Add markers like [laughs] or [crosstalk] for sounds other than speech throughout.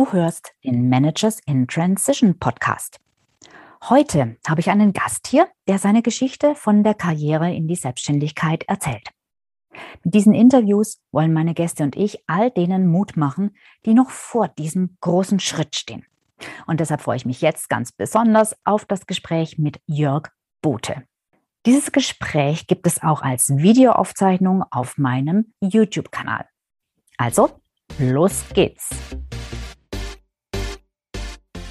Du hörst den Managers in Transition Podcast. Heute habe ich einen Gast hier, der seine Geschichte von der Karriere in die Selbstständigkeit erzählt. Mit diesen Interviews wollen meine Gäste und ich all denen Mut machen, die noch vor diesem großen Schritt stehen. Und deshalb freue ich mich jetzt ganz besonders auf das Gespräch mit Jörg Bote. Dieses Gespräch gibt es auch als Videoaufzeichnung auf meinem YouTube-Kanal. Also, los geht's!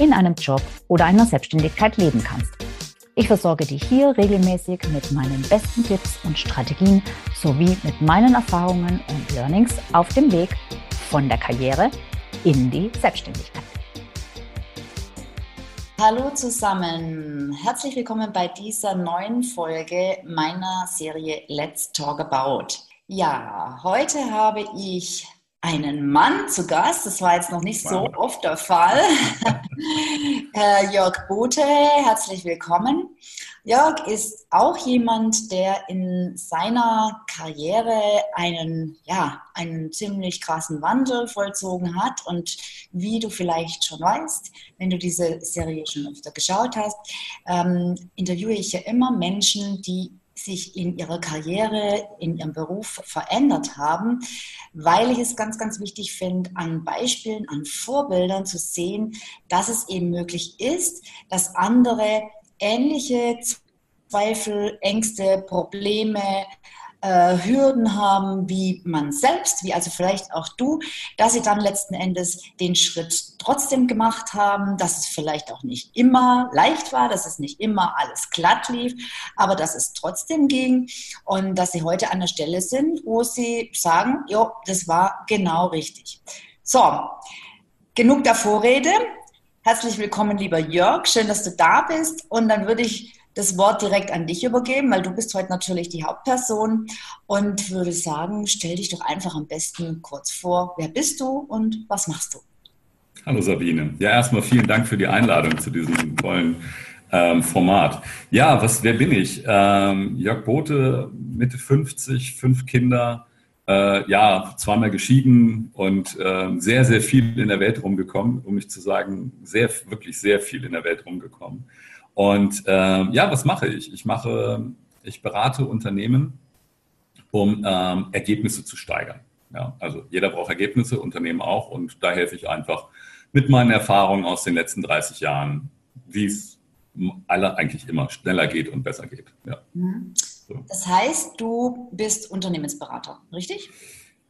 in einem Job oder einer Selbstständigkeit leben kannst. Ich versorge dich hier regelmäßig mit meinen besten Tipps und Strategien sowie mit meinen Erfahrungen und Learnings auf dem Weg von der Karriere in die Selbstständigkeit. Hallo zusammen, herzlich willkommen bei dieser neuen Folge meiner Serie Let's Talk About. Ja, heute habe ich einen Mann zu Gast. Das war jetzt noch nicht wow. so oft der Fall. [laughs] Herr Jörg Bote, herzlich willkommen. Jörg ist auch jemand, der in seiner Karriere einen, ja, einen ziemlich krassen Wandel vollzogen hat. Und wie du vielleicht schon weißt, wenn du diese Serie schon öfter geschaut hast, ähm, interviewe ich ja immer Menschen, die sich in ihrer Karriere, in ihrem Beruf verändert haben, weil ich es ganz, ganz wichtig finde, an Beispielen, an Vorbildern zu sehen, dass es eben möglich ist, dass andere ähnliche Zweifel, Ängste, Probleme, äh, Hürden haben wie man selbst, wie also vielleicht auch du, dass sie dann letzten Endes den Schritt trotzdem gemacht haben, dass es vielleicht auch nicht immer leicht war, dass es nicht immer alles glatt lief, aber dass es trotzdem ging und dass sie heute an der Stelle sind, wo sie sagen, jo, das war genau richtig. So, genug der Vorrede. Herzlich willkommen, lieber Jörg. Schön, dass du da bist. Und dann würde ich das Wort direkt an dich übergeben, weil du bist heute natürlich die Hauptperson und würde sagen, stell dich doch einfach am besten kurz vor. Wer bist du und was machst du? Hallo Sabine. Ja, erstmal vielen Dank für die Einladung zu diesem tollen ähm, Format. Ja, was, wer bin ich? Ähm, Jörg Bote, Mitte 50, fünf Kinder, äh, ja, zweimal geschieden und äh, sehr, sehr viel in der Welt rumgekommen, um nicht zu sagen, sehr, wirklich sehr viel in der Welt rumgekommen. Und äh, ja, was mache ich? Ich mache, ich berate Unternehmen, um ähm, Ergebnisse zu steigern. Ja, also jeder braucht Ergebnisse, Unternehmen auch. Und da helfe ich einfach mit meinen Erfahrungen aus den letzten 30 Jahren, wie es alle eigentlich immer schneller geht und besser geht. Ja. Mhm. So. Das heißt, du bist Unternehmensberater, richtig?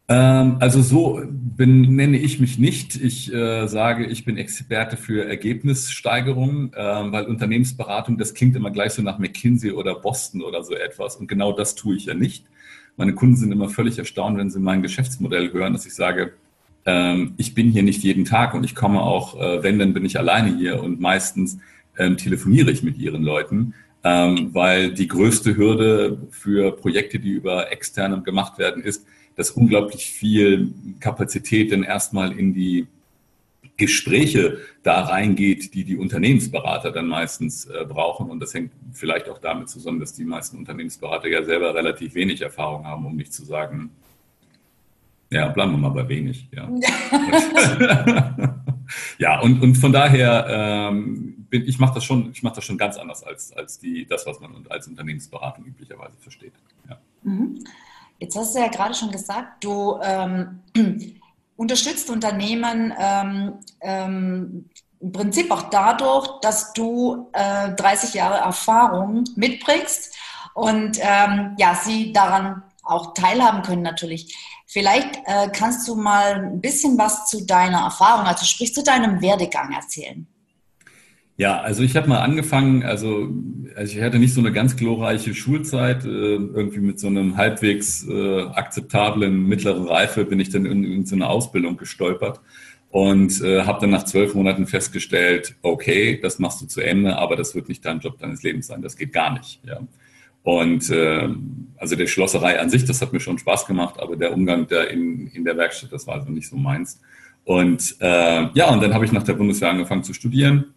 Ähm, also so benenne ich mich nicht. Ich äh, sage, ich bin Experte für Ergebnissteigerung, äh, weil Unternehmensberatung, das klingt immer gleich so nach McKinsey oder Boston oder so etwas. Und genau das tue ich ja nicht. Meine Kunden sind immer völlig erstaunt, wenn sie mein Geschäftsmodell hören, dass ich sage, ähm, ich bin hier nicht jeden Tag und ich komme auch, äh, wenn, dann bin ich alleine hier und meistens ähm, telefoniere ich mit ihren Leuten. Ähm, weil die größte Hürde für Projekte, die über externem gemacht werden, ist, dass unglaublich viel Kapazität dann erstmal in die Gespräche da reingeht, die die Unternehmensberater dann meistens äh, brauchen. Und das hängt vielleicht auch damit zusammen, dass die meisten Unternehmensberater ja selber relativ wenig Erfahrung haben, um nicht zu sagen, ja, bleiben wir mal bei wenig. Ja, [laughs] [laughs] ja und, und von daher ähm, bin, ich mache das schon, ich mache das schon ganz anders als, als die, das, was man als Unternehmensberatung üblicherweise versteht. Ja. Mhm. Jetzt hast du ja gerade schon gesagt, du ähm, [clears throat] unterstützt Unternehmen ähm, ähm, im Prinzip auch dadurch, dass du äh, 30 Jahre Erfahrung mitbringst und ähm, ja, sie daran auch teilhaben können natürlich. Vielleicht äh, kannst du mal ein bisschen was zu deiner Erfahrung, also sprich zu deinem Werdegang erzählen. Ja, also ich habe mal angefangen, also, also ich hatte nicht so eine ganz glorreiche Schulzeit, äh, irgendwie mit so einem halbwegs äh, akzeptablen mittleren Reife bin ich dann in, in so eine Ausbildung gestolpert und äh, habe dann nach zwölf Monaten festgestellt, okay, das machst du zu Ende, aber das wird nicht dein Job deines Lebens sein, das geht gar nicht. Ja. Und äh, also der Schlosserei an sich, das hat mir schon Spaß gemacht, aber der Umgang da in, in der Werkstatt, das war also nicht so meins. Und äh, ja, und dann habe ich nach der Bundeswehr angefangen zu studieren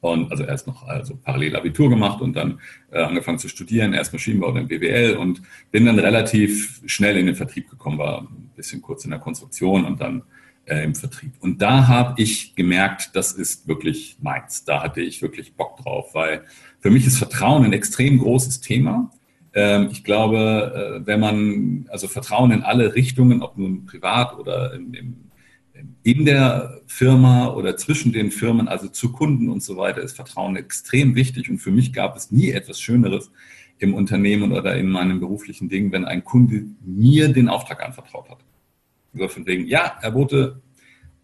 und also erst noch also parallel Abitur gemacht und dann äh, angefangen zu studieren, erst Maschinenbau, dann BWL und bin dann relativ schnell in den Vertrieb gekommen, war ein bisschen kurz in der Konstruktion und dann äh, im Vertrieb. Und da habe ich gemerkt, das ist wirklich meins. Da hatte ich wirklich Bock drauf, weil für mich ist Vertrauen ein extrem großes Thema. Ähm, ich glaube, äh, wenn man, also Vertrauen in alle Richtungen, ob nun privat oder im, in der Firma oder zwischen den Firmen, also zu Kunden und so weiter, ist Vertrauen extrem wichtig. Und für mich gab es nie etwas Schöneres im Unternehmen oder in meinem beruflichen Ding, wenn ein Kunde mir den Auftrag anvertraut hat. So von wegen, ja, Herr Bote,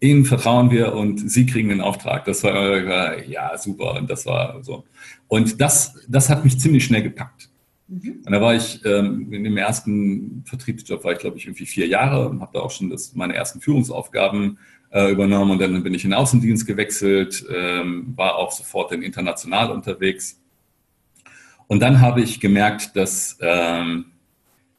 Ihnen vertrauen wir und Sie kriegen den Auftrag. Das war, ja, super. Und das war so. Und das, das hat mich ziemlich schnell gepackt. Mhm. Und da war ich ähm, in dem ersten Vertriebsjob, war ich glaube ich irgendwie vier Jahre und habe da auch schon das, meine ersten Führungsaufgaben äh, übernommen und dann bin ich in den Außendienst gewechselt, ähm, war auch sofort dann international unterwegs. Und dann habe ich gemerkt, dass ähm,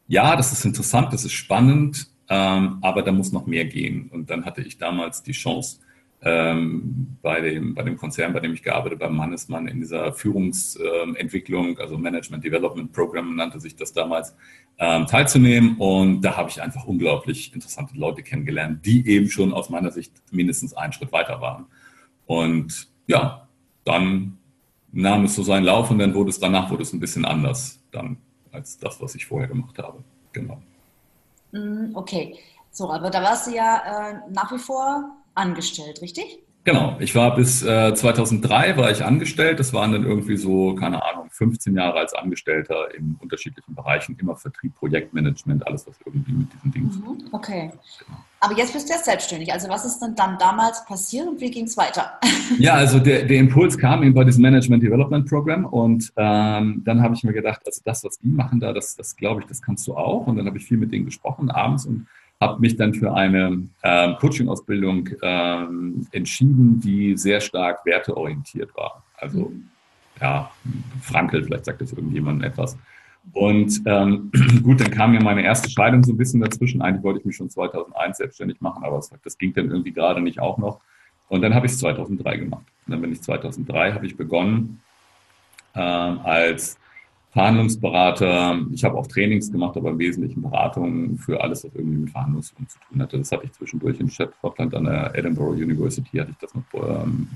ja, das ist interessant, das ist spannend, ähm, aber da muss noch mehr gehen. Und dann hatte ich damals die Chance, ähm, bei, dem, bei dem Konzern, bei dem ich gearbeitet habe, beim Mannesmann in dieser Führungsentwicklung, also Management Development Program nannte sich das damals, ähm, teilzunehmen. Und da habe ich einfach unglaublich interessante Leute kennengelernt, die eben schon aus meiner Sicht mindestens einen Schritt weiter waren. Und ja, dann nahm es so seinen Lauf und dann wurde es danach wurde es ein bisschen anders dann als das, was ich vorher gemacht habe. Genau. Mm, okay, so, aber da warst du ja äh, nach wie vor angestellt, richtig? Genau, ich war bis äh, 2003 war ich angestellt. Das waren dann irgendwie so, keine Ahnung, 15 Jahre als Angestellter in unterschiedlichen Bereichen, immer Vertrieb, Projektmanagement, alles, was irgendwie mit diesen Dingen zu tun hat. Okay. Genau. Aber jetzt bist du ja selbstständig. Also was ist denn dann damals passiert und wie ging es weiter? [laughs] Ja, also der, der Impuls kam eben bei diesem Management Development Program und ähm, dann habe ich mir gedacht, also das, was die machen da, das, das glaube ich, das kannst du auch. Und dann habe ich viel mit denen gesprochen abends und habe mich dann für eine ähm, Coaching-Ausbildung ähm, entschieden, die sehr stark werteorientiert war. Also ja, Frankel, vielleicht sagt das irgendjemandem etwas. Und ähm, [clears throat] gut, dann kam mir meine erste Scheidung so ein bisschen dazwischen. Eigentlich wollte ich mich schon 2001 selbstständig machen, aber das ging dann irgendwie gerade nicht auch noch. Und dann habe ich es 2003 gemacht. Und dann bin ich 2003, habe ich begonnen ähm, als Verhandlungsberater. Ich habe auch Trainings gemacht, aber im Wesentlichen Beratungen für alles, was irgendwie mit Verhandlungen zu tun hatte. Das hatte ich zwischendurch in Schottland an der Edinburgh University, hatte ich das noch ähm,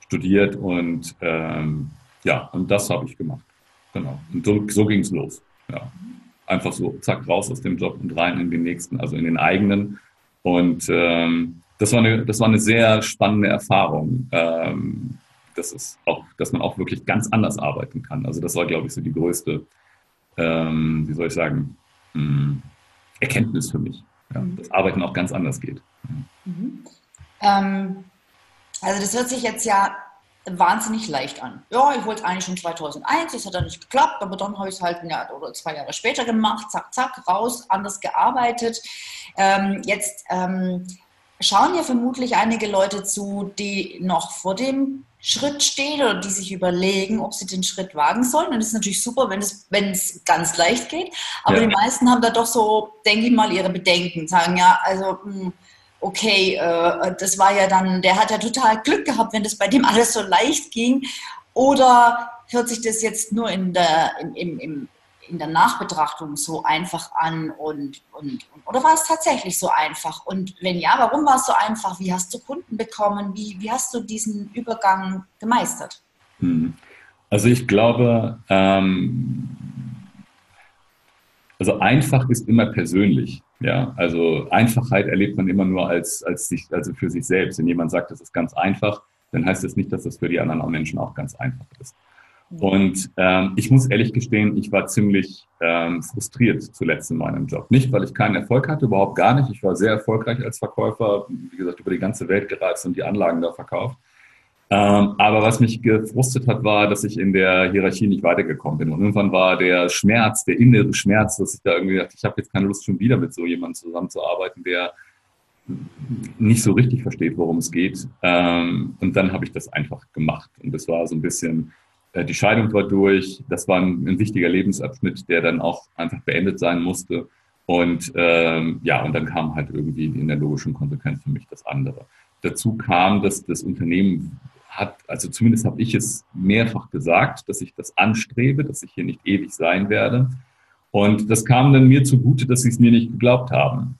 studiert und ähm, ja, und das habe ich gemacht. Genau. Und so, so ging es los. Ja. Einfach so, zack, raus aus dem Job und rein in den nächsten, also in den eigenen. Und ähm, das, war eine, das war eine sehr spannende Erfahrung. Ähm, das ist auch, dass man auch wirklich ganz anders arbeiten kann. Also das war, glaube ich, so die größte, ähm, wie soll ich sagen, mh, hm, Erkenntnis für mich. Ja, mhm. dass Arbeiten auch ganz anders geht. Mhm. Ähm, also das hört sich jetzt ja wahnsinnig leicht an. Ja, ich wollte es eigentlich schon 2001, das hat dann nicht geklappt, aber dann habe ich es halt ein Jahr oder zwei Jahre später gemacht, zack, zack, raus, anders gearbeitet. Ähm, jetzt ähm, schauen ja vermutlich einige Leute zu, die noch vor dem Schritt stehen oder die sich überlegen, ob sie den Schritt wagen sollen. Und es ist natürlich super, wenn es, wenn es ganz leicht geht. Aber ja. die meisten haben da doch so, denke ich mal, ihre Bedenken. Sagen ja, also, hm, okay, äh, das war ja dann, der hat ja total Glück gehabt, wenn das bei dem [laughs] alles so leicht ging. Oder hört sich das jetzt nur in der, im, im, in der Nachbetrachtung so einfach an und, und, oder war es tatsächlich so einfach? Und wenn ja, warum war es so einfach? Wie hast du Kunden bekommen? Wie, wie hast du diesen Übergang gemeistert? Hm. Also ich glaube, ähm, also einfach ist immer persönlich. Ja, also Einfachheit erlebt man immer nur als, als sich, also für sich selbst. Wenn jemand sagt, das ist ganz einfach, dann heißt das nicht, dass das für die anderen Menschen auch ganz einfach ist. Und ähm, ich muss ehrlich gestehen, ich war ziemlich ähm, frustriert zuletzt in meinem Job. Nicht, weil ich keinen Erfolg hatte, überhaupt gar nicht. Ich war sehr erfolgreich als Verkäufer, wie gesagt, über die ganze Welt gereist und die Anlagen da verkauft. Ähm, aber was mich gefrustet hat, war, dass ich in der Hierarchie nicht weitergekommen bin. Und irgendwann war der Schmerz, der innere Schmerz, dass ich da irgendwie dachte, ich habe jetzt keine Lust, schon wieder mit so jemandem zusammenzuarbeiten, der nicht so richtig versteht, worum es geht. Ähm, und dann habe ich das einfach gemacht. Und das war so ein bisschen, die Scheidung war durch. Das war ein, ein, wichtiger Lebensabschnitt, der dann auch einfach beendet sein musste. Und ähm, ja, und dann kam halt irgendwie in der logischen Konsequenz für mich das andere. Dazu kam, dass das Unternehmen hat, also zumindest habe ich es mehrfach gesagt, dass ich das anstrebe, dass ich hier nicht ewig sein werde. Und das kam dann mir zugute, dass sie es mir nicht geglaubt haben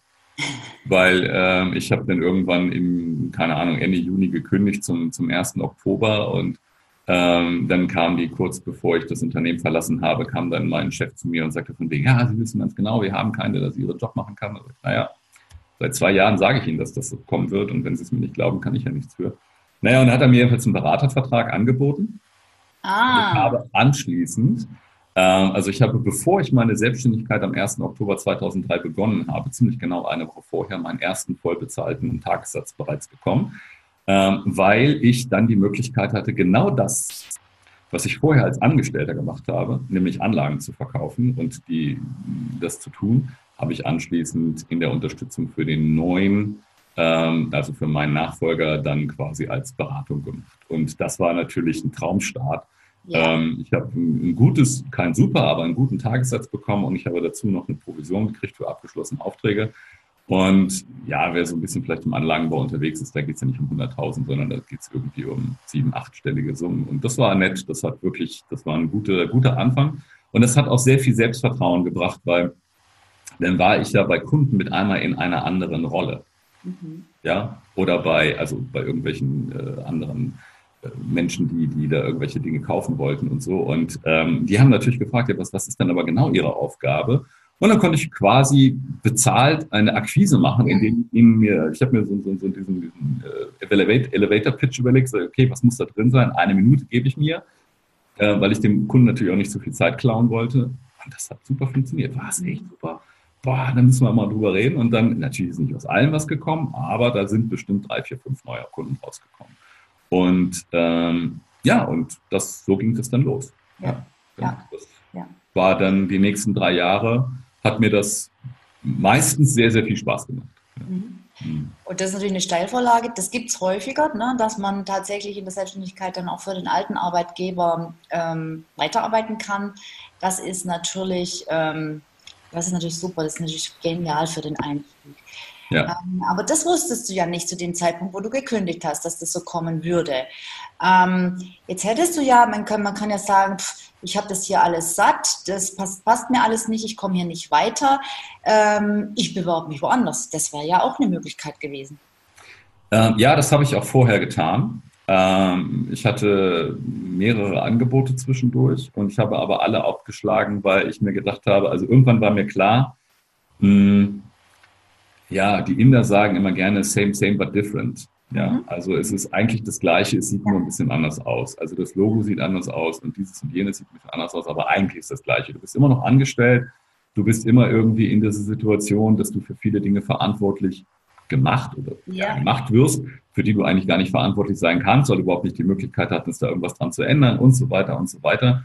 weil ähm, ich habe dann irgendwann im, keine Ahnung, Ende Juni gekündigt zum, zum 1. Oktober und ähm, dann kam die kurz bevor ich das Unternehmen verlassen habe, kam dann mein Chef zu mir und sagte von wegen, ja, Sie wissen ganz genau, wir haben keine, dass Sie Ihren Job machen kann. Also, naja, seit zwei Jahren sage ich Ihnen, dass das so kommen wird und wenn Sie es mir nicht glauben, kann ich ja nichts für. Naja, und dann hat er mir jedenfalls einen Beratervertrag angeboten. Ah. Ich habe anschließend ähm, also ich habe, bevor ich meine Selbstständigkeit am 1. Oktober 2003 begonnen habe, ziemlich genau eine Woche vorher meinen ersten vollbezahlten Tagessatz bereits bekommen, ähm, weil ich dann die Möglichkeit hatte, genau das, was ich vorher als Angestellter gemacht habe, nämlich Anlagen zu verkaufen und die, das zu tun, habe ich anschließend in der Unterstützung für den neuen, ähm, also für meinen Nachfolger, dann quasi als Beratung gemacht. Und das war natürlich ein Traumstart ja. Ähm, ich habe ein, ein, gutes, kein super, aber einen guten Tagessatz bekommen und ich habe dazu noch eine Provision gekriegt für abgeschlossene Aufträge. Und ja, wer so ein bisschen vielleicht im Anlagenbau unterwegs ist, da geht es ja nicht um 100.000, sondern da geht es irgendwie um sieben, achtstellige Summen. Und das war nett, das hat wirklich, das war ein guter, guter Anfang. Und das hat auch sehr viel Selbstvertrauen gebracht, weil dann war ich ja bei Kunden mit einmal in einer anderen Rolle. Mhm. Ja, oder bei, also bei irgendwelchen äh, anderen Menschen, die, die da irgendwelche Dinge kaufen wollten und so. Und ähm, die haben natürlich gefragt, ja, was, was ist denn aber genau ihre Aufgabe? Und dann konnte ich quasi bezahlt eine Akquise machen, indem ich mir, ich habe mir so, so, so diesen, diesen äh, Elevator-Pitch überlegt, so, okay, was muss da drin sein? Eine Minute gebe ich mir, äh, weil ich dem Kunden natürlich auch nicht so viel Zeit klauen wollte. Und das hat super funktioniert. War es echt super? Boah, da müssen wir mal drüber reden. Und dann, natürlich ist nicht aus allem was gekommen, aber da sind bestimmt drei, vier, fünf neue Kunden rausgekommen. Und ähm, ja, und das, so ging das dann los. Ja. ja. Das ja. war dann die nächsten drei Jahre, hat mir das meistens sehr, sehr viel Spaß gemacht. Mhm. Und das ist natürlich eine Steilvorlage, das gibt es häufiger, ne, dass man tatsächlich in der Selbstständigkeit dann auch für den alten Arbeitgeber ähm, weiterarbeiten kann. Das ist natürlich, ähm, das ist natürlich super, das ist natürlich genial für den Einstieg. Ja. Ähm, aber das wusstest du ja nicht zu dem Zeitpunkt, wo du gekündigt hast, dass das so kommen würde. Ähm, jetzt hättest du ja, man kann, man kann ja sagen, pff, ich habe das hier alles satt, das passt, passt, mir alles nicht, ich komme hier nicht weiter, ähm, ich bewerbe mich woanders. Das wäre ja auch eine Möglichkeit gewesen. Ähm, ja, das habe ich auch vorher getan. Ähm, ich hatte mehrere Angebote zwischendurch und ich habe aber alle abgeschlagen, weil ich mir gedacht habe, also irgendwann war mir klar, mh, hm, ja, die Inder sagen immer gerne same, same, but different. Ja, mhm. also es ist eigentlich das Gleiche, es sieht nur ein bisschen anders aus. Also das Logo sieht anders aus und dieses und jenes sieht ein bisschen anders aus, aber eigentlich ist das Gleiche. Du bist immer noch angestellt, du bist immer irgendwie in dieser Situation, dass du für viele Dinge verantwortlich gemacht oder ja. gemacht wirst, für die du eigentlich gar nicht verantwortlich sein kannst, weil du überhaupt nicht die Möglichkeit hattest, da irgendwas dran zu ändern und so weiter und so weiter.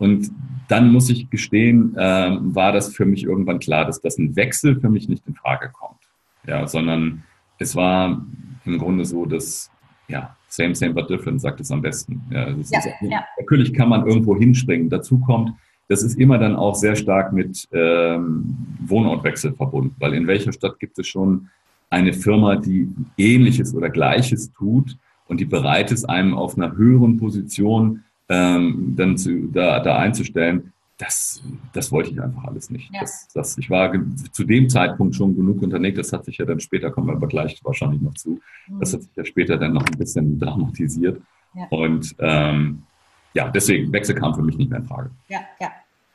Und dann muss ich gestehen, äh, war das für mich irgendwann klar, dass das ein Wechsel für mich nicht in Frage kommt ja, sondern es war im Grunde so, dass, ja, same, same, but different sagt es am besten. Ja, ja, ist, ja. Natürlich kann man irgendwo hinspringen. Dazu kommt, das ist immer dann auch sehr stark mit ähm, Wohnortwechsel verbunden, weil in welcher Stadt gibt es schon eine Firma, die Ähnliches oder Gleiches tut und die bereit ist, einem auf einer höheren Position ähm, dann zu, da, da einzustellen, das, das wollte ich einfach alles nicht. Ja. Das, das, ich war zu dem Zeitpunkt schon genug unterwegs. Das hat sich ja dann später, kommen wir aber gleich wahrscheinlich noch zu, mhm. das hat sich ja später dann noch ein bisschen dramatisiert. Ja. Und ähm, ja, deswegen, Wechsel kam für mich nicht mehr in Frage. Ja, ja.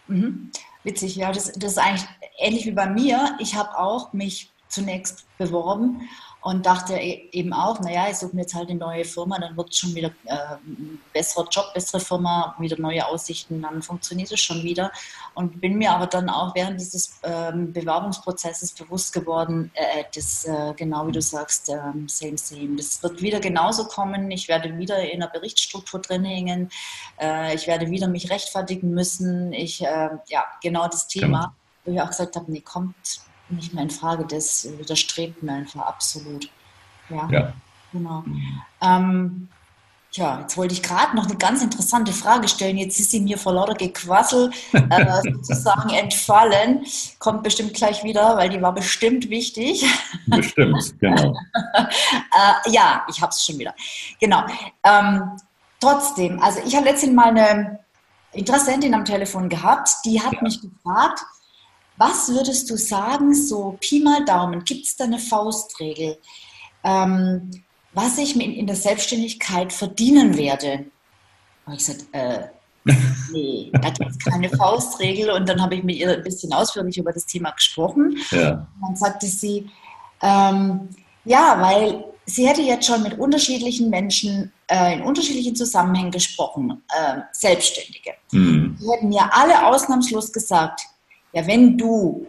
Mhm. Witzig, ja, das, das ist eigentlich ähnlich wie bei mir. Ich habe auch mich zunächst beworben und dachte e-, eben auch, naja, ich suche mir jetzt halt eine neue Firma, dann wird es schon wieder äh, ein besserer Job, bessere Firma, wieder neue Aussichten, dann funktioniert es schon wieder. Und bin mir aber dann auch während dieses ähm, Bewerbungsprozesses bewusst geworden, äh, das, äh, genau wie du sagst, äh, same, same. Das wird wieder genauso kommen. Ich werde wieder in einer Berichtsstruktur drin hängen. Äh, ich werde wieder mich rechtfertigen müssen. Ich, äh, ja, genau das Thema, genau. wo ich auch gesagt habe, nee, kommt nicht mehr in Frage. Das widerstrebt mir einfach absolut. Ja, Ja. genau. Ähm, Tja, jetzt wollte ich gerade noch eine ganz interessante Frage stellen. Jetzt ist sie mir vor lauter Gequassel äh, [laughs] sozusagen entfallen. Kommt bestimmt gleich wieder, weil die war bestimmt wichtig. Bestimmt, genau. [laughs] Äh, ja, ich habe es schon wieder. Genau. Ähm, trotzdem, also ich habe letztens mal eine Interessentin am Telefon gehabt, die hat Ja. mich gefragt, was würdest du sagen, so Pi mal Daumen, gibt es da eine Faustregel, ähm, was ich mir in, der Selbstständigkeit verdienen werde? Und ich sagte, äh, [laughs] nee, da gibt es keine Faustregel. Und dann habe ich mit ihr ein bisschen ausführlich über das Thema gesprochen. Ja, Und dann sagte sie, ähm, ja, weil sie hätte jetzt schon mit unterschiedlichen Menschen äh, in unterschiedlichen Zusammenhängen gesprochen, äh, Selbstständige. hm. Die hätten mir alle ausnahmslos gesagt, ja, wenn du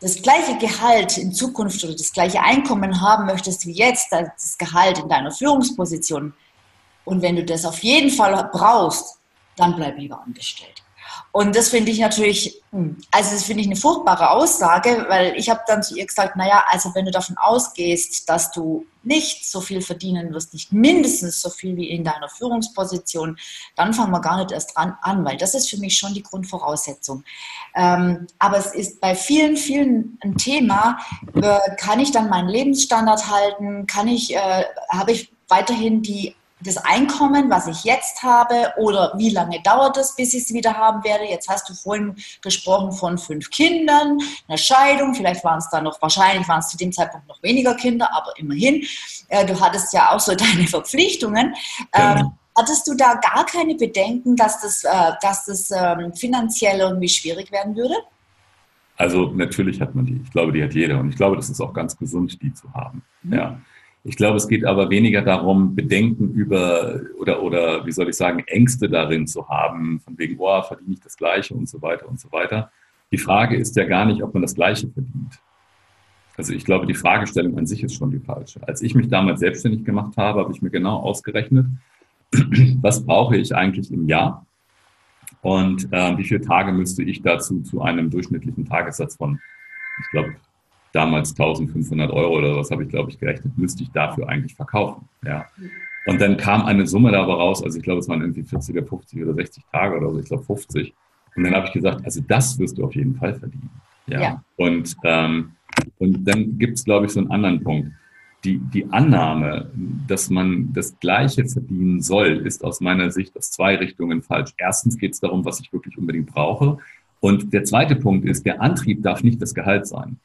das gleiche Gehalt in Zukunft oder das gleiche Einkommen haben möchtest wie jetzt, das Gehalt in deiner Führungsposition, und wenn du das auf jeden Fall brauchst, dann bleib lieber angestellt. Und das finde ich natürlich, hm, also das finde ich eine furchtbare Aussage, weil ich habe dann zu ihr gesagt, naja, also wenn du davon ausgehst, dass du nicht so viel verdienen wirst, nicht mindestens so viel wie in deiner Führungsposition, dann fangen wir gar nicht erst dran an, weil das ist für mich schon die Grundvoraussetzung. Ähm, aber es ist bei vielen, vielen ein Thema, äh, kann ich dann meinen Lebensstandard halten, kann ich, äh, habe ich weiterhin die das Einkommen, was ich jetzt habe, oder wie lange dauert es, bis ich es wieder haben werde? Jetzt hast du vorhin gesprochen von fünf Kindern, einer Scheidung, vielleicht waren es da noch, wahrscheinlich waren es zu dem Zeitpunkt noch weniger Kinder, aber immerhin. Äh, du hattest ja auch so [laughs] deine Verpflichtungen. Ähm, Genau. hattest du da gar keine Bedenken, dass das, äh, dass das ähm, finanziell irgendwie schwierig werden würde? Also natürlich hat man die. Ich glaube, die hat jeder. Und ich glaube, das ist auch ganz gesund, die zu haben. Mhm. Ja. Ich glaube, es geht aber weniger darum, Bedenken über oder, oder wie soll ich sagen, Ängste darin zu haben, von wegen, oh, verdiene ich das Gleiche und so weiter und so weiter. Die Frage ist ja gar nicht, ob man das Gleiche verdient. Also ich glaube, die Fragestellung an sich ist schon die falsche. Als ich mich damals selbstständig gemacht habe, habe ich mir genau ausgerechnet, [clears throat] was brauche ich eigentlich im Jahr und äh, wie viele Tage müsste ich dazu zu einem durchschnittlichen Tagessatz von, ich glaube, damals 1500 Euro oder was habe ich, glaube ich, gerechnet, müsste ich dafür eigentlich verkaufen. Ja. Und dann kam eine Summe dabei raus, also ich glaube, es waren irgendwie 40 oder 50 oder 60 Tage oder so, ich glaube 50. Und dann habe ich gesagt, also das wirst du auf jeden Fall verdienen. Ja. Ja. Und, ähm, und dann gibt es, glaube ich, so einen anderen Punkt. Die, die Annahme, dass man das Gleiche verdienen soll, ist aus meiner Sicht aus zwei Richtungen falsch. Erstens geht es darum, was ich wirklich unbedingt brauche. Und der zweite Punkt ist, der Antrieb darf nicht das Gehalt sein,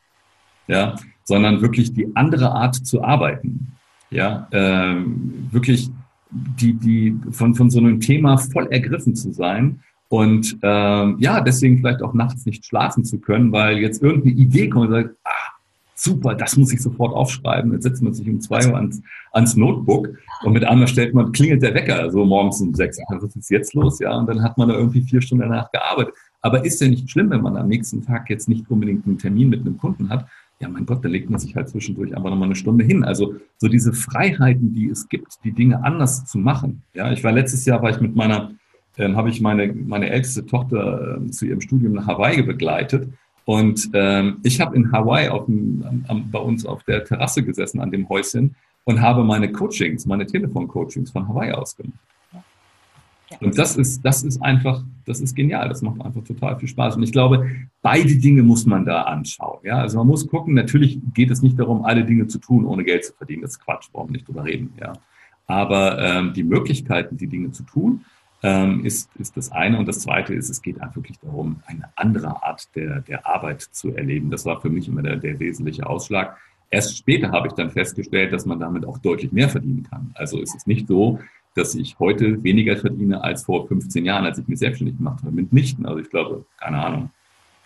ja, sondern wirklich die andere Art zu arbeiten. Ja, ähm, wirklich die, die von, von so einem Thema voll ergriffen zu sein und ähm, ja, deswegen vielleicht auch nachts nicht schlafen zu können, weil jetzt irgendeine Idee kommt und sagt, ah, super, das muss ich sofort aufschreiben. Jetzt setzt man sich um zwei Uhr ans, ans Notebook und mit einmal stellt man, klingelt der Wecker, so morgens um sechs. Was ist jetzt los? Ja, und dann hat man da irgendwie vier Stunden danach gearbeitet. Aber ist ja nicht schlimm, wenn man am nächsten Tag jetzt nicht unbedingt einen Termin mit einem Kunden hat. Ja, mein Gott, da legt man sich halt zwischendurch einfach nochmal eine Stunde hin. Also so diese Freiheiten, die es gibt, die Dinge anders zu machen. Ja, ich war letztes Jahr, war ich mit meiner, ähm, habe ich meine, meine älteste Tochter ähm, zu ihrem Studium nach Hawaii begleitet. Und ähm, ich habe in Hawaii auf dem, am, bei uns auf der Terrasse gesessen an dem Häuschen und habe meine Coachings, meine Telefoncoachings von Hawaii aus. Und das ist, das ist einfach, das ist genial. Das macht einfach total viel Spaß. Und ich glaube, beide Dinge muss man da anschauen. Ja, also man muss gucken. Natürlich geht es nicht darum, alle Dinge zu tun, ohne Geld zu verdienen. Das ist Quatsch. Warum nicht drüber reden? Ja. Aber ähm, die Möglichkeiten, die Dinge zu tun, ähm, ist, ist das eine. Und das zweite ist, es geht einfach wirklich darum, eine andere Art der, der Arbeit zu erleben. Das war für mich immer der, der wesentliche Ausschlag. Erst später habe ich dann festgestellt, dass man damit auch deutlich mehr verdienen kann. Also es ist nicht so, dass ich heute weniger verdiene als vor 15 Jahren, als ich mich selbstständig gemacht habe. Mitnichten. Also ich glaube, keine Ahnung.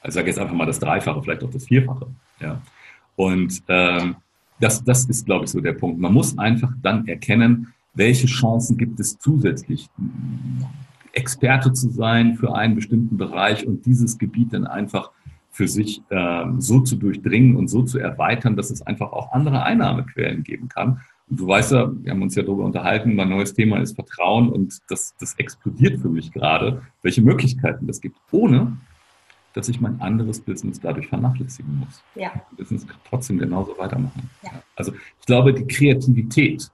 Also ich sage jetzt einfach mal das Dreifache, vielleicht auch das Vierfache. Ja. Und ähm, das, das ist, glaube ich, so der Punkt. Man muss einfach dann erkennen, welche Chancen gibt es zusätzlich, Experte zu sein für einen bestimmten Bereich und dieses Gebiet dann einfach für sich ähm, so zu durchdringen und so zu erweitern, dass es einfach auch andere Einnahmequellen geben kann. Und du weißt ja, wir haben uns ja darüber unterhalten, mein neues Thema ist Vertrauen und das, das explodiert für mich gerade, welche Möglichkeiten es gibt, ohne dass ich mein anderes Business dadurch vernachlässigen muss. Ja. Business trotzdem genauso weitermachen. Ja. Also ich glaube, die Kreativität,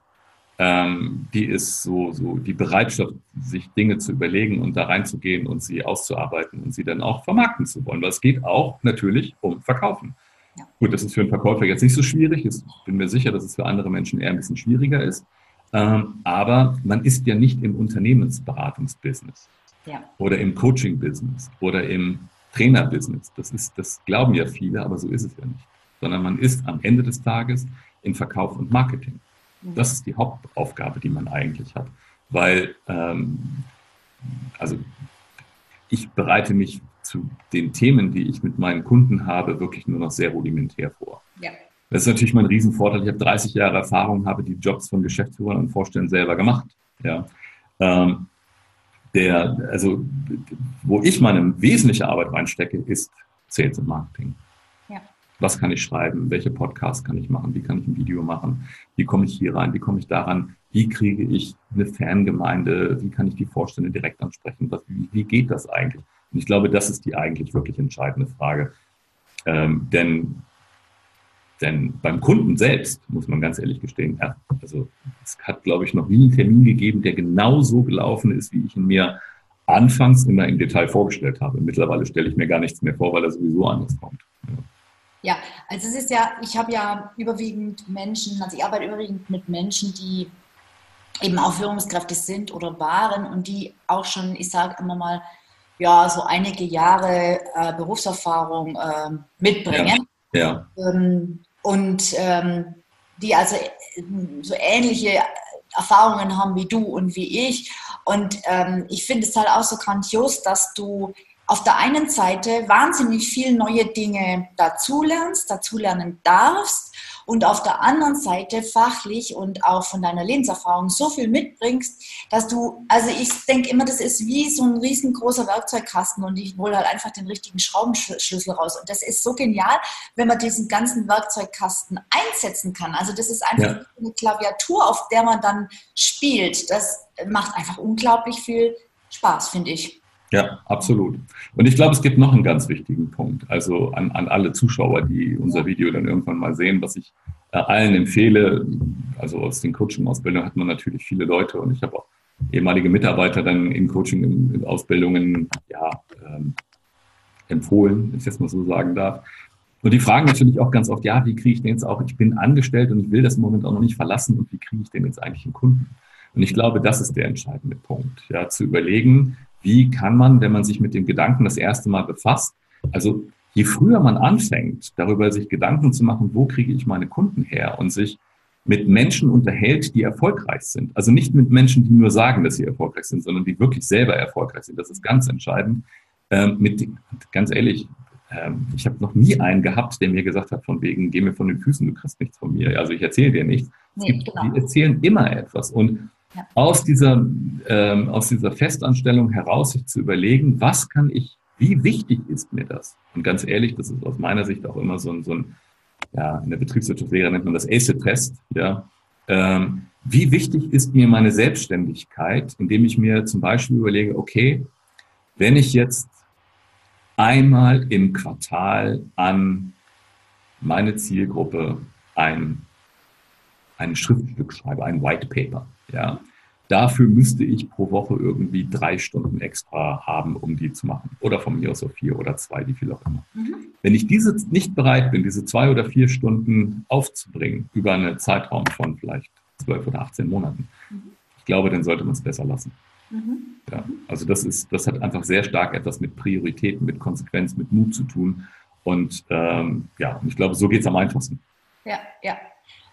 ähm, die ist so, so die Bereitschaft, sich Dinge zu überlegen und da reinzugehen und sie auszuarbeiten und sie dann auch vermarkten zu wollen. Weil es geht auch natürlich um Verkaufen. Ja. Gut, das ist für einen Verkäufer jetzt nicht so schwierig. Ich bin mir sicher, dass es für andere Menschen eher ein bisschen schwieriger ist. Ähm, aber man ist ja nicht im Unternehmensberatungsbusiness Ja. oder im Coaching-Business oder im Trainer-Business. Das, ist, das glauben ja viele, aber so ist es ja nicht. Sondern man ist am Ende des Tages in Verkauf und Marketing. Das ist die Hauptaufgabe, die man eigentlich hat. Weil, ähm, also ich bereite mich zu den Themen, die ich mit meinen Kunden habe, wirklich nur noch sehr rudimentär vor. Ja. Das ist natürlich mein Riesenvorteil. Ich habe 30 Jahre Erfahrung, habe die Jobs von Geschäftsführern und Vorständen selber gemacht. Ja. Ähm, der, also, wo ich meine wesentliche Arbeit reinstecke, ist Sales und Marketing. Ja. Was kann ich schreiben? Welche Podcasts kann ich machen? Wie kann ich ein Video machen? Wie komme ich hier rein? Wie komme ich daran? Wie kriege ich eine Fangemeinde? Wie kann ich die Vorstände direkt ansprechen? Was, wie, wie geht das eigentlich? Und ich glaube, das ist die eigentlich wirklich entscheidende Frage. Ähm, denn, denn beim Kunden selbst, muss man ganz ehrlich gestehen, ja, also es hat, glaube ich, noch nie einen Termin gegeben, der genau so gelaufen ist, wie ich ihn mir anfangs immer im Detail vorgestellt habe. Mittlerweile stelle ich mir gar nichts mehr vor, weil er sowieso anders kommt. Ja. Ja, also es ist ja, ich habe ja überwiegend Menschen, also ich arbeite überwiegend mit Menschen, die eben auch Führungskräfte sind oder waren und die auch schon, ich sage immer mal, ja, so einige Jahre äh, Berufserfahrung äh, mitbringen. Ja. Ähm, und ähm, die also so ähnliche Erfahrungen haben wie du und wie ich. Und ähm, ich finde es halt auch so grandios, dass du auf der einen Seite wahnsinnig viel neue Dinge dazulernst, dazulernen darfst und auf der anderen Seite fachlich und auch von deiner Lebenserfahrung so viel mitbringst, dass du, also ich denke immer, das ist wie so ein riesengroßer Werkzeugkasten und ich hole halt einfach den richtigen Schraubenschlüssel raus. Und das ist so genial, wenn man diesen ganzen Werkzeugkasten einsetzen kann. Also das ist einfach Ja. eine Klaviatur, auf der man dann spielt. Das macht einfach unglaublich viel Spaß, finde ich. Ja, absolut. Und ich glaube, es gibt noch einen ganz wichtigen Punkt. Also an, an alle Zuschauer, die unser Video dann irgendwann mal sehen, was ich äh, allen empfehle. Also aus den Coaching-Ausbildungen hat man natürlich viele Leute und ich habe auch ehemalige Mitarbeiter dann in Coaching, in, in Ausbildungen, ja, ähm, empfohlen, wenn ich das mal so sagen darf. Und die fragen natürlich auch ganz oft, ja, wie kriege ich denn jetzt auch, ich bin angestellt und ich will das im Moment auch noch nicht verlassen und wie kriege ich denn jetzt eigentlich einen Kunden? Und ich glaube, das ist der entscheidende Punkt, ja, zu überlegen, wie kann man, wenn man sich mit dem Gedanken das erste Mal befasst, also je früher man anfängt, darüber sich Gedanken zu machen, wo kriege ich meine Kunden her und sich mit Menschen unterhält, die erfolgreich sind. Also nicht mit Menschen, die nur sagen, dass sie erfolgreich sind, sondern die wirklich selber erfolgreich sind. Das ist ganz entscheidend. Ähm, mit, ganz ehrlich, ähm, ich habe noch nie einen gehabt, der mir gesagt hat, von wegen, geh mir von den Füßen, du kriegst nichts von mir. Also ich erzähle dir nichts. Es Nee, gibt, genau. Die erzählen immer etwas. Und Aus, dieser, ähm, aus dieser Festanstellung heraus sich zu überlegen, was kann ich, wie wichtig ist mir das? Und ganz ehrlich, das ist aus meiner Sicht auch immer so ein, so ein ja, in der Betriebswirtschaftslehre nennt man das ACE-Test, ja. Ähm, wie wichtig ist mir meine Selbstständigkeit, indem ich mir zum Beispiel überlege, okay, wenn ich jetzt einmal im Quartal an meine Zielgruppe ein, ein Schriftstück schreibe, ein White Paper, ja, dafür müsste ich pro Woche irgendwie drei Stunden extra haben, um die zu machen. Oder von mir aus auch vier oder zwei, wie viel auch immer. Mhm. Wenn ich diese nicht bereit bin, diese zwei oder vier Stunden aufzubringen über einen Zeitraum von vielleicht zwölf oder 18 Monaten, Mhm. ich glaube, dann sollte man es besser lassen. Mhm. Ja, also das ist, das hat einfach sehr stark etwas mit Prioritäten, mit Konsequenz, mit Mut zu tun. Und ähm, ja, ich glaube, so geht es am einfachsten. Ja, ja,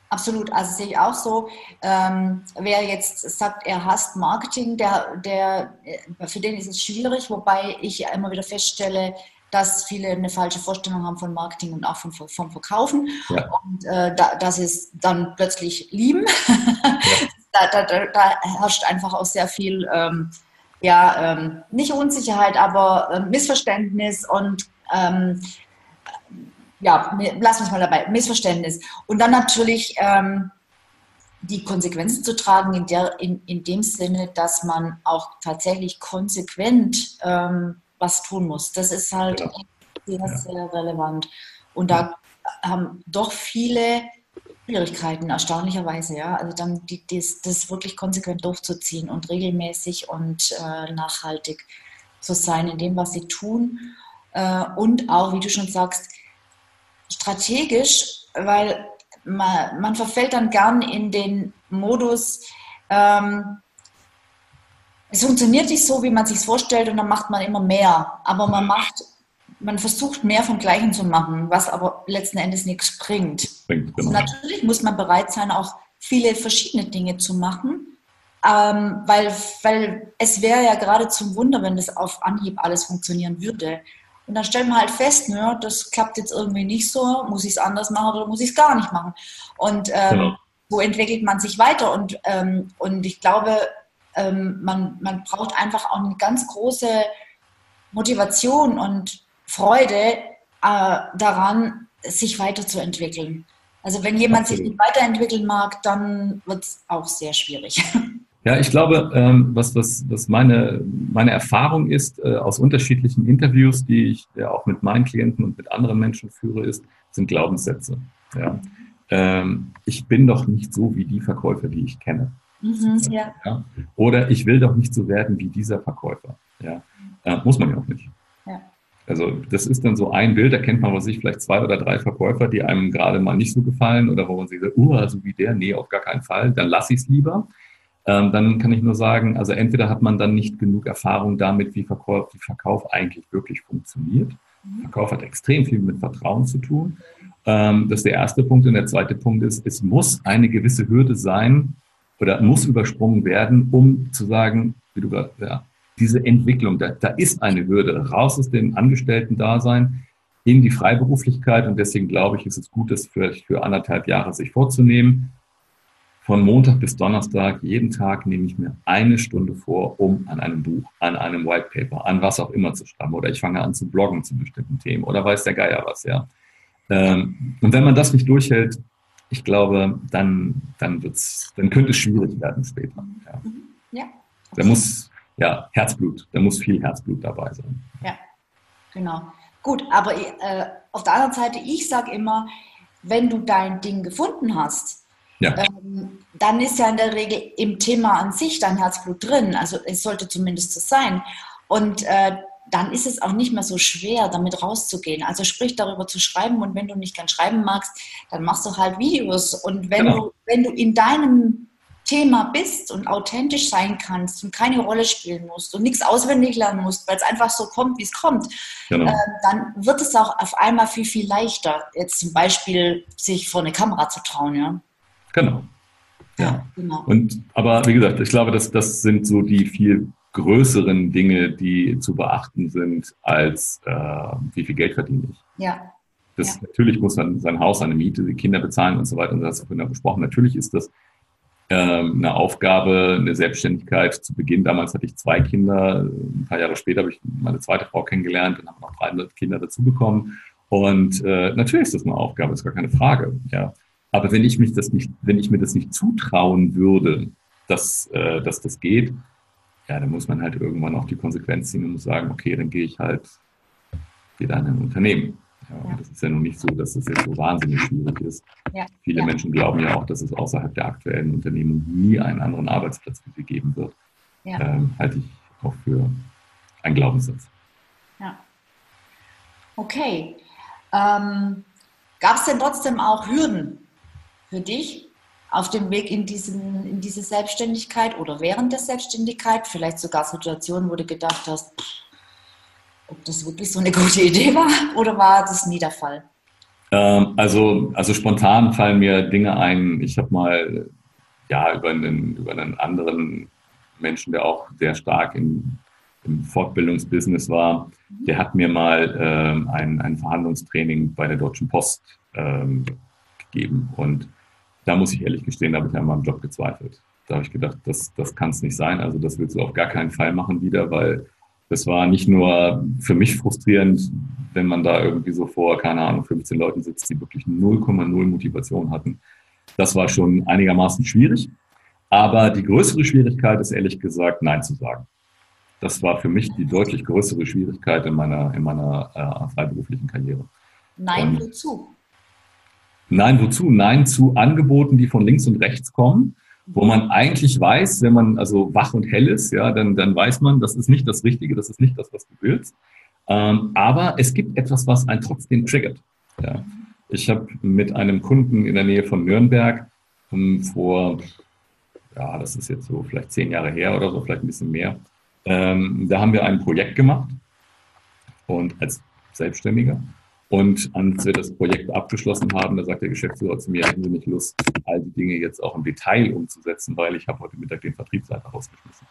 absolut. Also sehe ich auch so. Ähm, wer jetzt sagt, er hasst Marketing, der, der, äh, für den ist es schwierig, wobei ich ja immer wieder feststelle, dass viele eine falsche Vorstellung haben von Marketing und auch vom, vom Verkaufen. Ja. Und äh, da, dass sie es dann plötzlich lieben. [laughs] da, da, da, da herrscht einfach auch sehr viel, ähm, ja, ähm, nicht Unsicherheit, aber äh, Missverständnis und ähm, ja, lass mich mal dabei, Missverständnis. Und dann natürlich ähm, die Konsequenzen zu tragen in, der, in, in dem Sinne, dass man auch tatsächlich konsequent ähm, was tun muss. Das ist halt Ja. sehr, ja. sehr relevant. Und da haben doch viele Schwierigkeiten, erstaunlicherweise, ja. Also dann die, das, das wirklich konsequent durchzuziehen und regelmäßig und äh, nachhaltig zu sein in dem, was sie tun. Äh, und auch, wie du schon sagst, strategisch, weil man, man verfällt dann gern in den Modus, ähm, es funktioniert nicht so, wie man sich vorstellt und dann macht man immer mehr. Aber man macht, man versucht mehr vom Gleichen zu machen, was aber letzten Endes nichts bringt. bringt genau. also natürlich muss man bereit sein, auch viele verschiedene Dinge zu machen, ähm, weil, weil es wäre ja gerade zum Wunder, wenn das auf Anhieb alles funktionieren würde. Und dann stellt man halt fest, ne, das klappt jetzt irgendwie nicht so, muss ich es anders machen oder muss ich es gar nicht machen. Und ähm, genau. so entwickelt man sich weiter. Und, ähm, und ich glaube, ähm, man, man braucht einfach auch eine ganz große Motivation und Freude äh, daran, sich weiterzuentwickeln. Also wenn jemand Absolut. sich nicht weiterentwickeln mag, dann wird es auch sehr schwierig. [laughs] Ja, ich glaube, ähm, was, was, was meine, meine Erfahrung ist äh, aus unterschiedlichen Interviews, die ich ja auch mit meinen Klienten und mit anderen Menschen führe, ist, sind Glaubenssätze. Ja. Ähm, ich bin doch nicht so wie die Verkäufer, die ich kenne. Mhm, ja. ja. Oder ich will doch nicht so werden wie dieser Verkäufer. Ja. Äh, muss man ja auch nicht. Ja. Also das ist dann so ein Bild, da kennt man was ich vielleicht zwei oder drei Verkäufer, die einem gerade mal nicht so gefallen oder wo man sich sagt, uh, so wie der, nee, auf gar keinen Fall, dann lasse ich es lieber. Ähm, dann kann ich nur sagen, also entweder hat man dann nicht genug Erfahrung damit, wie Verkauf, wie Verkauf eigentlich wirklich funktioniert. Mhm. Verkauf hat extrem viel mit Vertrauen zu tun. Ähm, das ist der erste Punkt. Und der zweite Punkt ist, es muss eine gewisse Hürde sein, oder muss übersprungen werden, um zu sagen, wie du gerade, ja, diese Entwicklung, da, da ist eine Hürde, raus aus dem Angestellten-Dasein in die Freiberuflichkeit und deswegen glaube ich, ist es gut, das für, für anderthalb Jahre sich vorzunehmen. Von Montag bis Donnerstag, jeden Tag nehme ich mir eine Stunde vor, um an einem Buch, an einem White Paper, an was auch immer zu schreiben. Oder ich fange an zu bloggen zu bestimmten Themen oder weiß der Geier was, ja. Ähm, und wenn man das nicht durchhält, ich glaube, dann, dann, wird's, dann könnte es schwierig werden später. Ja. Mhm. ja Da muss, ja, Herzblut, da muss viel Herzblut dabei sein. Ja, genau. Gut, aber äh, auf der anderen Seite, ich sage immer, wenn du dein Ding gefunden hast, ja. ähm, dann ist ja in der Regel im Thema an sich dein Herzblut drin. Also es sollte zumindest so sein. Und äh, dann ist es auch nicht mehr so schwer, damit rauszugehen. Also sprich darüber zu schreiben und wenn du nicht gern schreiben magst, dann machst du halt Videos. Und wenn, genau. du, wenn du in deinem Thema bist und authentisch sein kannst und keine Rolle spielen musst und nichts auswendig lernen musst, weil es einfach so kommt, wie es kommt, genau. äh, dann wird es auch auf einmal viel, viel leichter, jetzt zum Beispiel sich vor eine Kamera zu trauen. Ja? Genau. Ja, ja genau. Und, aber wie gesagt, ich glaube, das, das sind so die viel größeren Dinge, die zu beachten sind, als äh, wie viel Geld verdiene ich. Ja. Das, ja. Natürlich muss man sein Haus, seine Miete, die Kinder bezahlen und so weiter. Und das hast du besprochen. Natürlich ist das ähm, eine Aufgabe, eine Selbstständigkeit. Zu Beginn, damals hatte ich zwei Kinder. Ein paar Jahre später habe ich meine zweite Frau kennengelernt und habe noch drei Kinder dazu bekommen. Und äh, natürlich ist das eine Aufgabe, ist gar keine Frage. Ja. Aber wenn ich mich das nicht, wenn ich mir das nicht zutrauen würde, dass, äh, dass das geht, ja, dann muss man halt irgendwann auch die Konsequenz ziehen und muss sagen, okay, dann gehe ich halt wieder in ein Unternehmen. Ja, ja. Das ist ja nun nicht so, dass das jetzt so wahnsinnig schwierig ist. Ja. Viele Menschen glauben ja auch, dass es außerhalb der aktuellen Unternehmen nie einen anderen Arbeitsplatz für sie geben wird. Ähm, halte ich auch für einen Glaubenssatz. Ja. Okay. Ähm, Gab es denn trotzdem auch Hürden für dich, auf dem Weg in, diesen, in diese Selbstständigkeit oder während der Selbstständigkeit, vielleicht sogar Situationen, wo du gedacht hast, ob das wirklich so eine [laughs] gute Idee war oder war das nie der Fall? Ähm, also, also spontan fallen mir Dinge ein. Ich habe mal ja, über, einen, über einen anderen Menschen, der auch sehr stark in, im Fortbildungsbusiness war, der hat mir mal ähm, ein, ein Verhandlungstraining bei der Deutschen Post ähm, gegeben. Und da muss ich ehrlich gestehen, da habe ich an meinem Job gezweifelt. Da habe ich gedacht, das, das kann es nicht sein. Also das willst du auf gar keinen Fall machen wieder, weil das war nicht nur für mich frustrierend, wenn man da irgendwie so vor, keine Ahnung, 15 Leuten sitzt, die wirklich 0,0 Motivation hatten. Das war schon einigermaßen schwierig. Aber die größere Schwierigkeit ist ehrlich gesagt, Nein zu sagen. Das war für mich die deutlich größere Schwierigkeit in meiner, in meiner äh, freiberuflichen Karriere. Nein, wozu? Nein, wozu? Nein zu Angeboten, die von links und rechts kommen, wo man eigentlich weiß, wenn man also wach und hell ist, ja, dann, dann weiß man, das ist nicht das Richtige, das ist nicht das, was du willst. Ähm, aber es gibt etwas, was einen trotzdem triggert. Ja. Ich habe mit einem Kunden in der Nähe von Nürnberg um, vor, ja, das ist jetzt so vielleicht zehn Jahre her oder so, vielleicht ein bisschen mehr, ähm, da haben wir ein Projekt gemacht und als Selbstständiger. Und als wir das Projekt abgeschlossen haben, da sagt der Geschäftsführer zu mir, hätten Sie nicht Lust, all die Dinge jetzt auch im Detail umzusetzen, weil ich habe heute Mittag den Vertriebsleiter rausgeschmissen.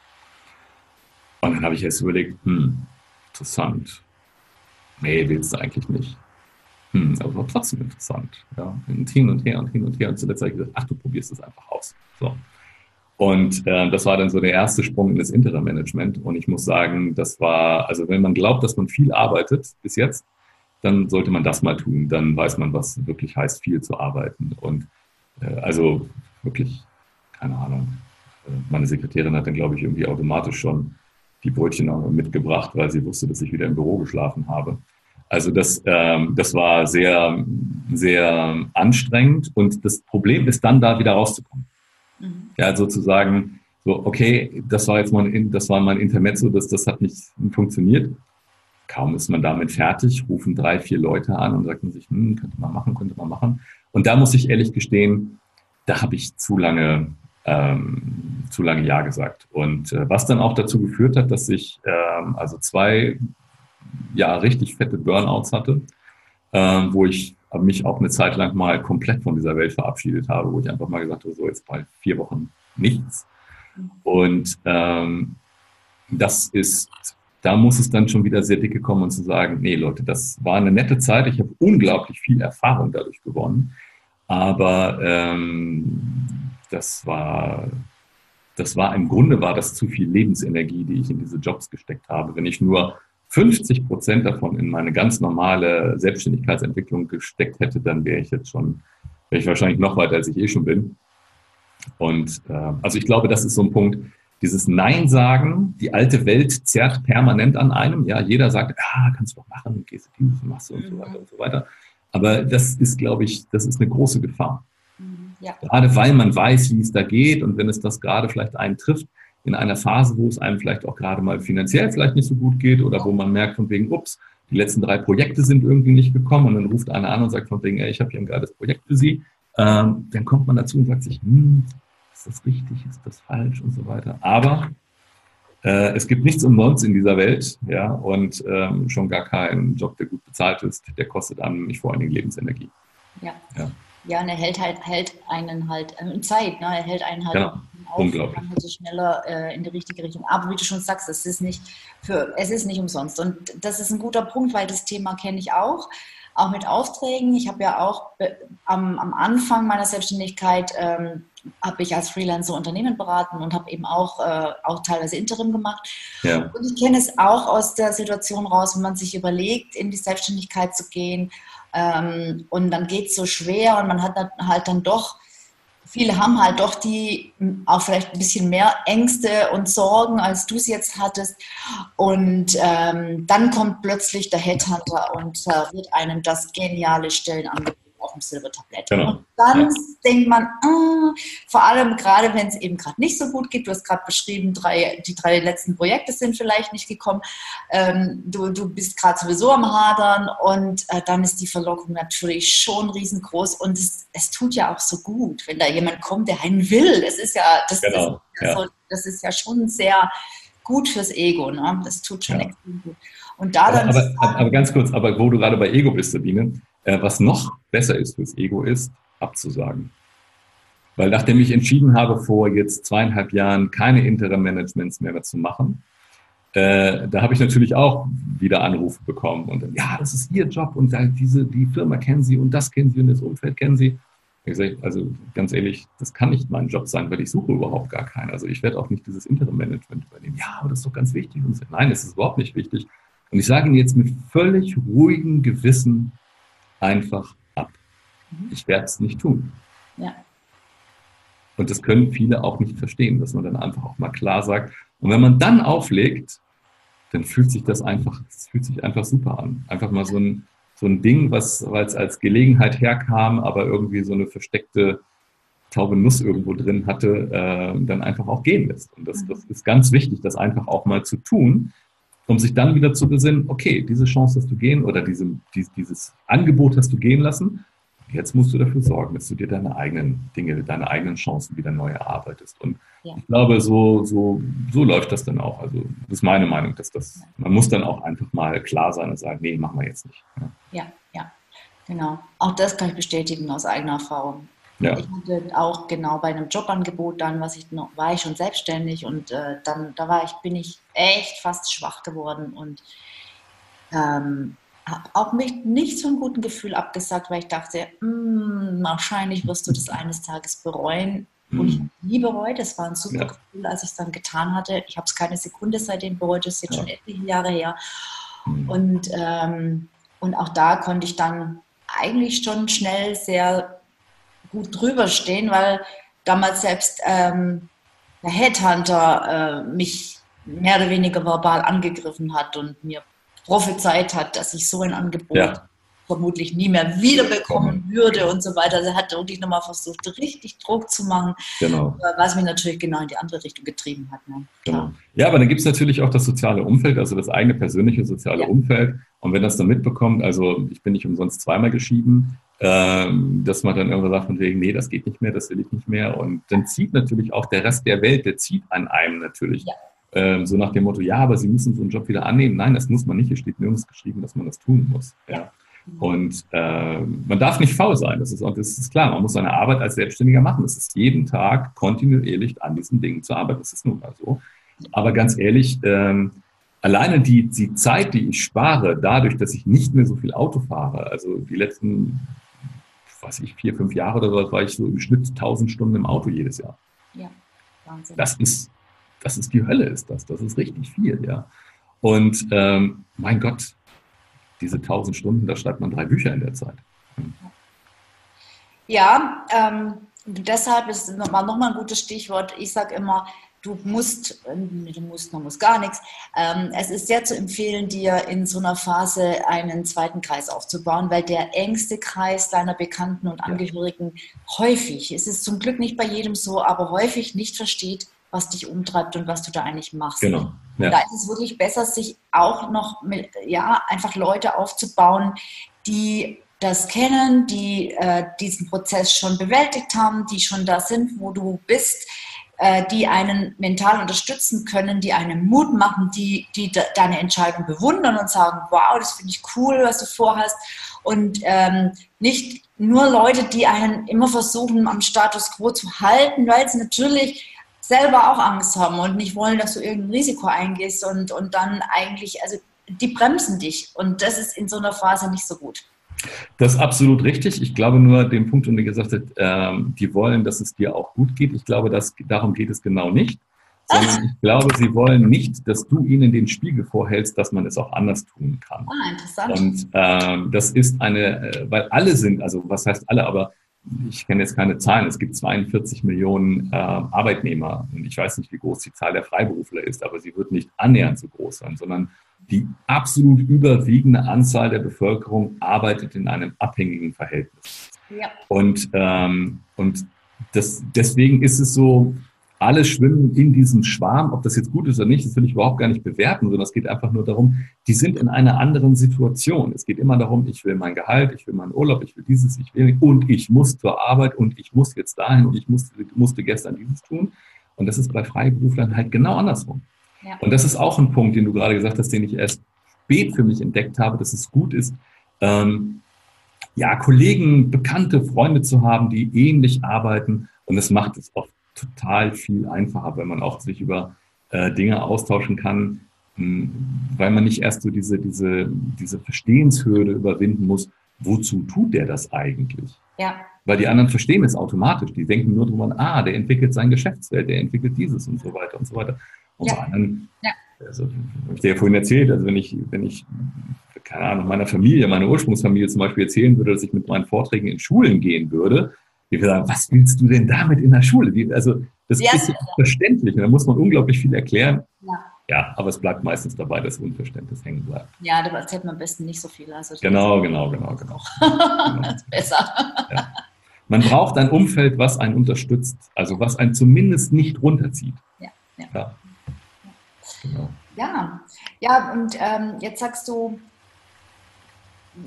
Und dann habe ich erst überlegt, hm, interessant. Nee, willst du eigentlich nicht. Hm, aber war trotzdem interessant. Ja. Und hin und her und hin und her. Und zuletzt habe ich gesagt, ach, du probierst es einfach aus. So. Und äh, das war dann so der erste Sprung in das Interim-Management. Und ich muss sagen, das war, also wenn man glaubt, dass man viel arbeitet bis jetzt, dann sollte man das mal tun. Dann weiß man, was wirklich heißt, viel zu arbeiten. Und äh, also wirklich, keine Ahnung. Äh, meine Sekretärin hat dann, glaube ich, irgendwie automatisch schon die Brötchen mitgebracht, weil sie wusste, dass ich wieder im Büro geschlafen habe. Also das, ähm, das war sehr, sehr anstrengend und das Problem ist dann da wieder rauszukommen. Mhm. Ja, sozusagen, so, okay, das war jetzt mal, das war mein Intermezzo, das, das hat nicht funktioniert. Kaum ist man damit fertig, rufen drei, vier Leute an und sagen sich, hm, könnte man machen, könnte man machen. Und da muss ich ehrlich gestehen, da habe ich zu lange, ähm, zu lange Ja gesagt. Und äh, was dann auch dazu geführt hat, dass ich ähm, also zwei ja richtig fette Burnouts hatte, ähm, wo ich mich auch eine Zeit lang mal komplett von dieser Welt verabschiedet habe, wo ich einfach mal gesagt habe, so jetzt bei vier Wochen nichts. Und ähm, das ist da muss es dann schon wieder sehr dicke kommen und zu sagen, nee Leute, das war eine nette Zeit, ich habe unglaublich viel Erfahrung dadurch gewonnen, aber ähm, das war, das war im Grunde war das zu viel Lebensenergie, die ich in diese Jobs gesteckt habe. Wenn ich nur 50 Prozent davon in meine ganz normale Selbstständigkeitsentwicklung gesteckt hätte, dann wäre ich jetzt schon, wäre ich wahrscheinlich noch weiter, als ich eh schon bin. Und äh, also ich glaube, das ist so ein Punkt, dieses Nein sagen, die alte Welt zerrt permanent an einem. Ja, jeder sagt, ah, kannst du doch machen, gehst du dieses, machst du und so mhm. weiter und so weiter. Aber das ist, glaube ich, das ist eine große Gefahr. Mhm, ja. Gerade weil man weiß, wie es da geht und wenn es das gerade vielleicht einen trifft, in einer Phase, wo es einem vielleicht auch gerade mal finanziell vielleicht nicht so gut geht oder wo man merkt von wegen, ups, die letzten drei Projekte sind irgendwie nicht gekommen und dann ruft einer an und sagt von wegen, ey, ich habe hier ein geiles Projekt für Sie. Ähm, dann kommt man dazu und sagt sich, hm, das richtig, ist das falsch und so weiter. Aber äh, es gibt nichts umsonst in dieser Welt, ja, und ähm, schon gar keinen Job, der gut bezahlt ist, der kostet einem nicht vor allen Dingen Lebensenergie. Ja. ja. Ja, und er hält halt hält einen halt äh, Zeit, ne? er hält einen halt genau. auf, Unglaublich. kann halt so schneller äh, in die richtige Richtung. Aber wie du schon sagst, es ist nicht für, es ist nicht umsonst. Und das ist ein guter Punkt, weil das Thema kenne ich auch auch mit Aufträgen. Ich habe ja auch äh, am, am, Anfang meiner Selbstständigkeit ähm, habe ich als Freelancer Unternehmen beraten und habe eben auch, äh, auch teilweise Interim gemacht. Ja. Und ich kenne es auch aus der Situation raus, wenn man sich überlegt, in die Selbstständigkeit zu gehen ähm, und dann geht es so schwer und man hat halt dann doch viele haben halt doch die auch vielleicht ein bisschen mehr Ängste und Sorgen, als du es jetzt hattest. Und ähm, dann kommt plötzlich der Headhunter und äh, wird einem das geniale Stellenangebot dem Silbertablett. Genau. Und dann ja. denkt man, ah, vor allem gerade wenn es eben gerade nicht so gut geht, du hast gerade beschrieben, drei, die drei letzten Projekte sind vielleicht nicht gekommen, ähm, du, du bist gerade sowieso am Hadern und äh, dann ist die Verlockung natürlich schon riesengroß und es, es tut ja auch so gut, wenn da jemand kommt, der einen will. Das ist ja, das, genau. ist, ja. das ist ja schon sehr gut fürs Ego. Ne? Das tut schon ja. extrem gut. Und da dann aber, aber, aber, ganz kurz, aber wo du gerade bei Ego bist, Sabine, äh, was noch besser ist fürs Ego ist, abzusagen. Weil nachdem ich entschieden habe, vor jetzt zweieinhalb Jahren keine Interim-Managements mehr zu machen, äh, da habe ich natürlich auch wieder Anrufe bekommen und dann, ja, das ist Ihr Job und diese, die Firma kennen Sie und das kennen Sie und das Umfeld kennen Sie. Also ganz ehrlich, das kann nicht mein Job sein, weil ich suche überhaupt gar keinen. Also ich werde auch nicht dieses Interim-Management übernehmen. Ja, aber das ist doch ganz wichtig. Und nein, es ist überhaupt nicht wichtig. Und ich sage Ihnen jetzt mit völlig ruhigem Gewissen einfach ab. Mhm. Ich werde es nicht tun. Ja. Und das können viele auch nicht verstehen, dass man dann einfach auch mal klar sagt. Und wenn man dann auflegt, dann fühlt sich das einfach, es fühlt sich einfach super an. Einfach mal so ein, so ein Ding, was als, als Gelegenheit herkam, aber irgendwie so eine versteckte taube Nuss irgendwo drin hatte, äh, dann einfach auch gehen lässt. Und das, das ist ganz wichtig, das einfach auch mal zu tun, um sich dann wieder zu besinnen, okay, diese Chance hast du gehen oder diese, dieses Angebot hast du gehen lassen Jetzt musst du dafür sorgen, dass du dir deine eigenen Dinge, deine eigenen Chancen wieder neu erarbeitest. Und ja. ich glaube, so, so, so läuft das dann auch. Also das ist meine Meinung, dass das, man muss dann auch einfach mal klar sein und sagen, nee, machen wir jetzt nicht. Ja, ja, ja. genau. Auch das kann ich bestätigen aus eigener Erfahrung. Ja. Ich hatte auch genau bei einem Jobangebot dann, was ich noch, war ich schon selbstständig und äh, dann, da war ich, bin ich echt fast schwach geworden und ähm, habe auch mit nicht so einem guten Gefühl abgesagt, weil ich dachte, mm, wahrscheinlich wirst du das eines Tages bereuen. Und ich habe nie bereut. Es war ein super ja. Gefühl, als ich es dann getan hatte. Ich habe es keine Sekunde seitdem bereut. Das ist jetzt ja. schon etliche Jahre her. Mhm. Und, ähm, und auch da konnte ich dann eigentlich schon schnell sehr gut drüber stehen, weil damals selbst ähm, der Headhunter äh, mich mehr oder weniger verbal angegriffen hat und mir prophezeit hat, dass ich so ein Angebot ja. vermutlich nie mehr wiederbekommen würde und so weiter. Also er hat wirklich nochmal versucht, richtig Druck zu machen, genau. was mich natürlich genau in die andere Richtung getrieben hat. Ne? Genau. Ja, aber dann gibt es natürlich auch das soziale Umfeld, also das eigene persönliche soziale ja. Umfeld. Und wenn das dann mitbekommt, also ich bin nicht umsonst zweimal geschieden, ähm, dass man dann irgendwann sagt von wegen, nee, das geht nicht mehr, das will ich nicht mehr. Und dann zieht natürlich auch der Rest der Welt, der zieht an einem natürlich. Ja. Ähm, so nach dem Motto, ja, aber Sie müssen so einen Job wieder annehmen. Nein, das muss man nicht. Hier steht nirgends geschrieben, dass man das tun muss. Ja. Und äh, man darf nicht faul sein, das ist, das ist klar. Man muss seine Arbeit als Selbstständiger machen. Es ist jeden Tag kontinuierlich an diesen Dingen zu arbeiten. Das ist nun mal so. Aber ganz ehrlich, ähm, alleine die, die Zeit, die ich spare, dadurch, dass ich nicht mehr so viel Auto fahre, also die letzten, weiß ich, vier, fünf Jahre oder so, war ich so im Schnitt 1000 Stunden im Auto jedes Jahr. Ja, Wahnsinn. Das ist das ist die Hölle, ist das. Das ist richtig viel, ja. Und ähm, mein Gott, diese tausend Stunden, da schreibt man drei Bücher in der Zeit. Ja, ähm, deshalb ist nochmal noch mal ein gutes Stichwort. Ich sage immer, du musst, äh, du musst, man muss gar nichts. Ähm, es ist sehr zu empfehlen, dir in so einer Phase einen zweiten Kreis aufzubauen, weil der engste Kreis deiner Bekannten und Angehörigen ja. häufig, es ist zum Glück nicht bei jedem so, aber häufig nicht versteht, was dich umtreibt und was du da eigentlich machst. Genau. Ja. Da ist es wirklich besser, sich auch noch mit, ja, einfach Leute aufzubauen, die das kennen, die äh, diesen Prozess schon bewältigt haben, die schon da sind, wo du bist, äh, die einen mental unterstützen können, die einen Mut machen, die, die de deine Entscheidung bewundern und sagen, wow, das finde ich cool, was du vorhast. Und ähm, nicht nur Leute, die einen immer versuchen, am Status quo zu halten, weil sie natürlich selber auch Angst haben und nicht wollen, dass du irgendein Risiko eingehst und, und dann eigentlich, also die bremsen dich und das ist in so einer Phase nicht so gut. Das ist absolut richtig. Ich glaube nur den Punkt, den du gesagt hast, ähm, die wollen, dass es dir auch gut geht. Ich glaube, dass, darum geht es genau nicht. Sondern ich glaube, sie wollen nicht, dass du ihnen den Spiegel vorhältst, dass man es auch anders tun kann. Ah, interessant. Und ähm, das ist eine, äh, weil alle sind, also was heißt alle, aber ich kenne jetzt keine Zahlen, es gibt 42 Millionen äh, Arbeitnehmer und ich weiß nicht, wie groß die Zahl der Freiberufler ist, aber sie wird nicht annähernd so groß sein, sondern die absolut überwiegende Anzahl der Bevölkerung arbeitet in einem abhängigen Verhältnis. Ja. Und, ähm, und das, deswegen ist es so, alle schwimmen in diesem Schwarm. Ob das jetzt gut ist oder nicht, das will ich überhaupt gar nicht bewerten, sondern es geht einfach nur darum, die sind in einer anderen Situation. Es geht immer darum, ich will mein Gehalt, ich will meinen Urlaub, ich will dieses, ich will und ich muss zur Arbeit und ich muss jetzt dahin und ich musste, musste gestern dieses tun. Und das ist bei Freiberuflern halt genau andersrum. Ja. Und das ist auch ein Punkt, den du gerade gesagt hast, den ich erst spät für mich entdeckt habe, dass es gut ist, ähm, ja, Kollegen, Bekannte, Freunde zu haben, die ähnlich arbeiten. Und es macht es oft total viel einfacher, wenn man auch sich über äh, Dinge austauschen kann, mh, hm, weil man nicht erst so diese, diese, diese Verstehenshürde überwinden muss, wozu tut der das eigentlich? Ja. Weil die anderen verstehen es automatisch. Die denken nur drüber, ah, der entwickelt sein Geschäftsfeld, der entwickelt dieses und so weiter und so weiter. Und ja. anderen, ja. also, habe ich dir ja vorhin erzählt, also wenn ich, wenn ich, keine Ahnung, meiner Familie, meiner Ursprungsfamilie zum Beispiel erzählen würde, dass ich mit meinen Vorträgen in Schulen gehen würde, die sagen, was willst du denn damit in der Schule? Die, also das ja, ist ja verständlich und da muss man unglaublich viel erklären. Ja. ja, aber es bleibt meistens dabei, dass Unverständnis hängen bleibt. Ja, da erzählt man am besten nicht so viel. Also genau, genau, genau, genau. [laughs] das ist besser. Ja. Man braucht ein Umfeld, was einen unterstützt, also was einen zumindest nicht runterzieht. Ja, ja. ja. Genau. ja. ja und ähm, jetzt sagst du,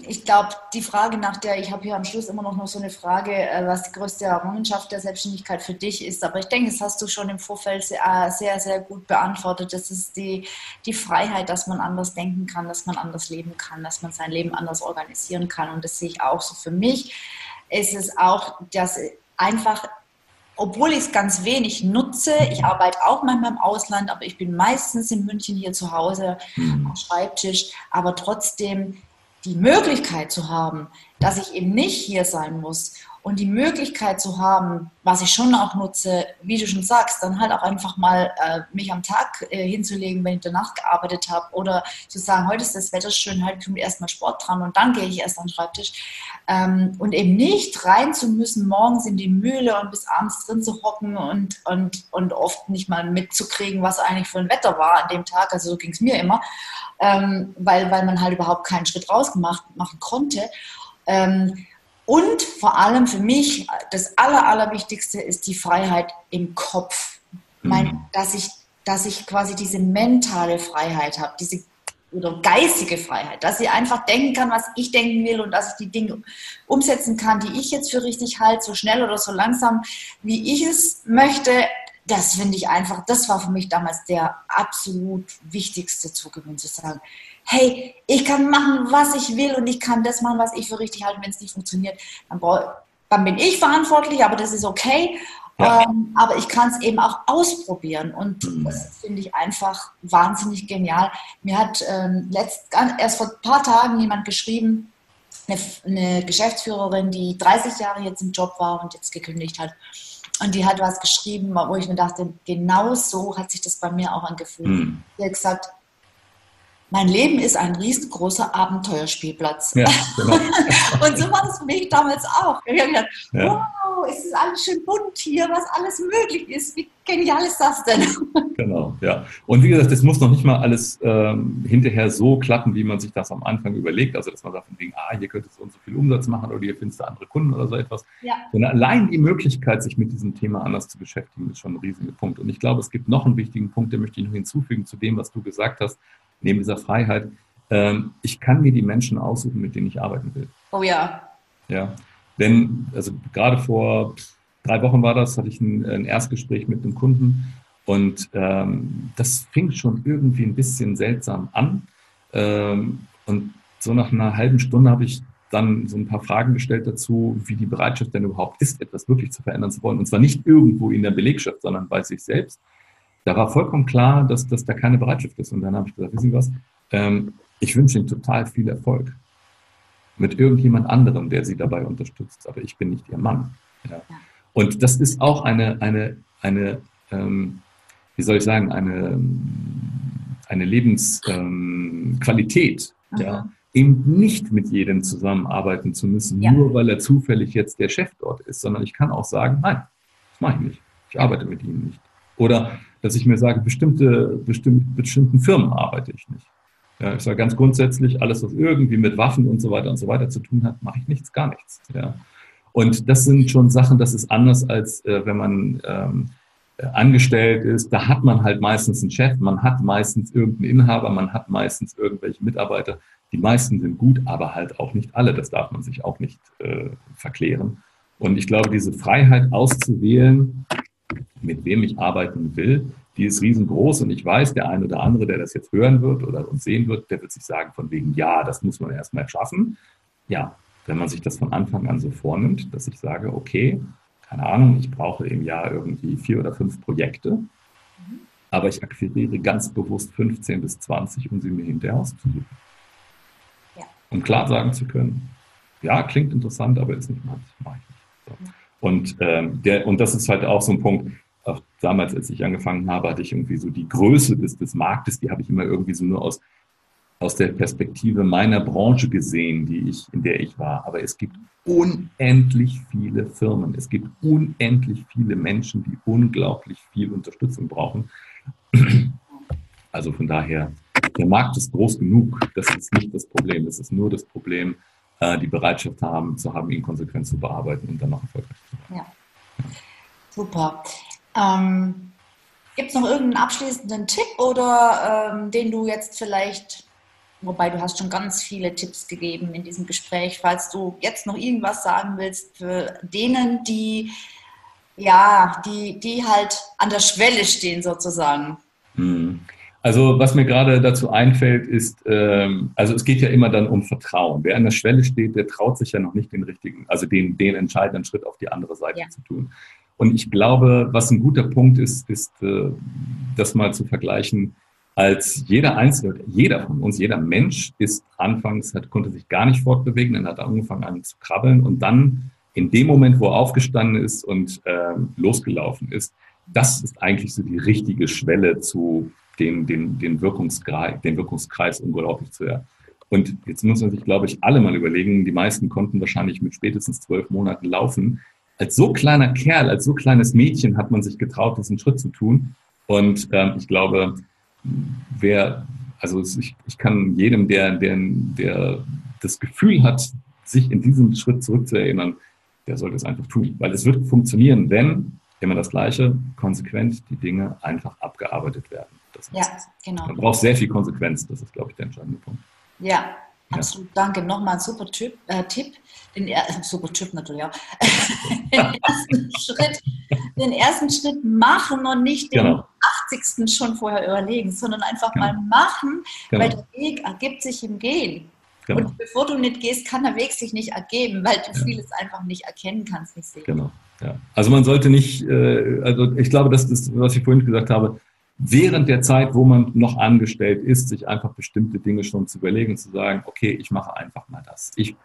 ich glaube, die Frage nach der, ich habe hier am Schluss immer noch, noch so eine Frage, äh, was die größte Errungenschaft der Selbstständigkeit für dich ist. Aber ich denke, das hast du schon im Vorfeld sehr, äh, sehr, sehr gut beantwortet. Das ist die, die Freiheit, dass man anders denken kann, dass man anders leben kann, dass man sein Leben anders organisieren kann. Und das sehe ich auch so für mich. Ist es auch, dass einfach obwohl ich es ganz wenig nutze, ich arbeite auch manchmal im Ausland, aber ich bin meistens in München hier zu Hause mhm. am Schreibtisch, aber trotzdem die Möglichkeit zu haben, dass ich eben nicht hier sein muss und die Möglichkeit zu haben, was ich schon auch nutze, wie du schon sagst, dann halt auch einfach mal äh, mich am Tag äh, hinzulegen, wenn ich Nacht gearbeitet habe oder zu sagen, heute ist das Wetter schön, halt kommt erstmal Sport dran und dann gehe ich erst an den Schreibtisch. Ähm, und eben nicht rein zu müssen, morgens in die Mühle und bis abends drin zu hocken und, und, und oft nicht mal mitzukriegen, was eigentlich für ein Wetter war an dem Tag, also so ging es mir immer, ähm, weil, weil man halt überhaupt keinen Schritt rausgemacht machen konnte. Ähm, und vor allem für mich, das Aller, Allerwichtigste ist die Freiheit im Kopf. Mein, mhm. dass, ich, dass ich quasi diese mentale Freiheit habe, diese oder geistige Freiheit, dass ich einfach denken kann, was ich denken will und dass ich die Dinge umsetzen kann, die ich jetzt für richtig halte, so schnell oder so langsam, wie ich es möchte. Das finde ich einfach, das war für mich damals der absolut wichtigste Zugewinn, zu sagen, hey, ich kann machen, was ich will und ich kann das machen, was ich für richtig halte. Wenn es nicht funktioniert, dann, dann, bin ich verantwortlich, aber das ist okay. Ja. Ähm, aber ich kann es eben auch ausprobieren und mhm. das finde ich einfach wahnsinnig genial. Mir hat ähm, letzt, erst vor ein paar Tagen jemand geschrieben, eine, eine Geschäftsführerin, die 30 Jahre jetzt im Job war und jetzt gekündigt hat. Und die hat was geschrieben, wo ich mir dachte, genau so hat sich das bei mir auch angefühlt. Mhm. Die hat gesagt, mein Leben ist ein riesengroßer Abenteuerspielplatz. Ja, genau. [laughs] und so war das für mich damals auch. Ich habe gedacht, ja. wow, ist es alles schön bunt hier, was alles möglich ist. Wie genial ist das denn? [laughs] Genau, ja. Und wie gesagt, das muss noch nicht mal alles ähm, hinterher so klappen, wie man sich das am Anfang überlegt. Also, dass man sagt, von wegen, ah, hier könnte so und so viel Umsatz machen oder hier findest du andere Kunden oder so etwas. Ja. Sondern allein die Möglichkeit, sich mit diesem Thema anders zu beschäftigen, ist schon ein riesiger Punkt. Und ich glaube, es gibt noch einen wichtigen Punkt, den möchte ich noch hinzufügen zu dem, was du gesagt hast neben dieser Freiheit, ähm, ich kann mir die Menschen aussuchen, mit denen ich arbeiten will. Oh ja. Ja, denn, also gerade vor drei Wochen war das, hatte ich ein, ein Erstgespräch mit einem Kunden und ähm, das fing schon irgendwie ein bisschen seltsam an. Ähm, und so nach einer halben Stunde habe ich dann so ein paar Fragen gestellt dazu, wie die Bereitschaft denn überhaupt ist, etwas wirklich zu verändern zu wollen. Und zwar nicht irgendwo in der Belegschaft, sondern bei sich selbst da war vollkommen klar, dass, dass da keine Bereitschaft ist. Und dann habe ich gesagt, wissen Sie was, ähm, ich wünsche Ihnen total viel Erfolg mit irgendjemand anderem, der Sie dabei unterstützt, aber ich bin nicht Ihr Mann. Ja. Und das ist auch eine, eine, eine ähm, wie soll ich sagen, eine, eine Lebensqualität. Ähm, ja. Eben nicht mit jedem zusammenarbeiten zu müssen, ja. nur weil er zufällig jetzt der Chef dort ist, sondern ich kann auch sagen, nein, das mache ich nicht. Ich arbeite mit Ihnen nicht. Oder dass ich mir sage, bestimmte, bestimmte, bestimmten Firmen arbeite ich nicht. Ja, ich sage ganz grundsätzlich, alles, was irgendwie mit Waffen und so weiter und so weiter zu tun hat, mache ich nichts, gar nichts. Ja. Und das sind schon Sachen, das ist anders, als äh, wenn man ähm, angestellt ist. Da hat man halt meistens einen Chef, man hat meistens irgendeinen Inhaber, man hat meistens irgendwelche Mitarbeiter. Die meisten sind gut, aber halt auch nicht alle. Das darf man sich auch nicht äh, verklären. Und ich glaube, diese Freiheit auszuwählen, mit wem ich arbeiten will, die ist riesengroß und ich weiß, der eine oder andere, der das jetzt hören wird oder uns sehen wird, der wird sich sagen von wegen, ja, das muss man erstmal schaffen. Ja, wenn man sich das von Anfang an so vornimmt, dass ich sage, okay, keine Ahnung, ich brauche im Jahr irgendwie vier oder fünf Projekte, aber ich akquiriere ganz bewusst 15 bis 20, um sie mir hinterher auszusuchen. Ja. Um klar sagen zu können, ja, klingt interessant, aber ist nicht meins. Und, ähm, der, und das ist halt auch so ein Punkt, auch damals, als ich angefangen habe, hatte ich irgendwie so die Größe des, des Marktes, die habe ich immer irgendwie so nur aus, aus der Perspektive meiner Branche gesehen, die ich, in der ich war. Aber es gibt unendlich viele Firmen, es gibt unendlich viele Menschen, die unglaublich viel Unterstützung brauchen. Also von daher, der Markt ist groß genug. Das ist nicht das Problem. Es ist nur das Problem, äh, die Bereitschaft haben, zu haben, ihn konsequent zu bearbeiten und dann noch erfolgreich zu sein. Ja. Super. Ähm, Gibt es noch irgendeinen abschließenden Tipp oder ähm, den du jetzt vielleicht, wobei du hast schon ganz viele Tipps gegeben in diesem Gespräch, falls du jetzt noch irgendwas sagen willst für denen, die ja, die, die halt an der Schwelle stehen sozusagen. Hm. Also was mir gerade dazu einfällt, ist, ähm, also es geht ja immer dann um Vertrauen. Wer an der Schwelle steht, der traut sich ja noch nicht den richtigen, also den, den entscheidenden Schritt auf die andere Seite ja. zu tun. Und ich glaube, was ein guter Punkt ist, ist, äh, das mal zu vergleichen, als jeder Einzelne, jeder von uns, jeder Mensch ist anfangs, hat, konnte sich gar nicht fortbewegen, dann hat er angefangen an zu krabbeln und dann in dem Moment, wo er aufgestanden ist und äh, losgelaufen ist, das ist eigentlich so die richtige Schwelle zu den, den, den, Wirkungskreis, den Wirkungskreis unglaublich zu erhöhen. Und jetzt muss man sich, glaube ich, alle mal überlegen, die meisten konnten wahrscheinlich mit spätestens zwölf Monaten laufen. Als so kleiner Kerl, als so kleines Mädchen hat man sich getraut, diesen Schritt zu tun. Und ähm, ich glaube, wer, also ich, ich kann jedem, der, der, der das Gefühl hat, sich in diesem Schritt zurückzuerinnern, der sollte es einfach tun. Weil es wird funktionieren, wenn immer das Gleiche, konsequent die Dinge einfach abgearbeitet werden. ja, genau. Man braucht sehr viel Konsequenz, das ist, glaube ich, der entscheidende Punkt. Ja, absolut. Danke. Nochmal ein super Typ, äh, Tipp. Den äh, [laughs] super Typ natürlich auch. [laughs] den, ersten Schritt, den ersten Schritt machen und nicht den genau. 80. schon vorher überlegen, sondern einfach genau. mal machen, genau. weil der Weg ergibt sich im Gehen. Genau. Und bevor du nicht gehst, kann der Weg sich nicht ergeben, weil du ja. vieles einfach nicht erkennen kannst, nicht sehen. Genau. Ja. Also man sollte nicht, äh, also ich glaube, das ist, was ich vorhin gesagt habe, während der Zeit, wo man noch angestellt ist, sich einfach bestimmte Dinge schon zu überlegen zu sagen, okay, ich mache einfach mal das. Ich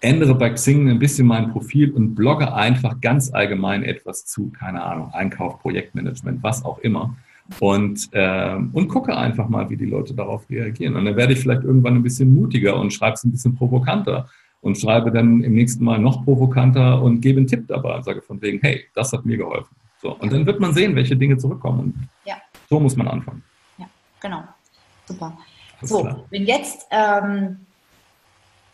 ändere bei Xing ein bisschen mein Profil und blogge einfach ganz allgemein etwas zu, keine Ahnung, Einkauf, Projektmanagement, was auch immer und, äh, und gucke einfach mal, wie die Leute darauf reagieren. Und dann werde ich vielleicht irgendwann ein bisschen mutiger und schreibe es ein bisschen provokanter und schreibe dann im nächsten Mal noch provokanter und gebe einen Tipp dabei und sage von wegen, hey, das hat mir geholfen. So, und dann wird man sehen, welche Dinge zurückkommen. Ja. so muss man anfangen. Ja, genau. Super. Alles so, klar. wenn jetzt ähm,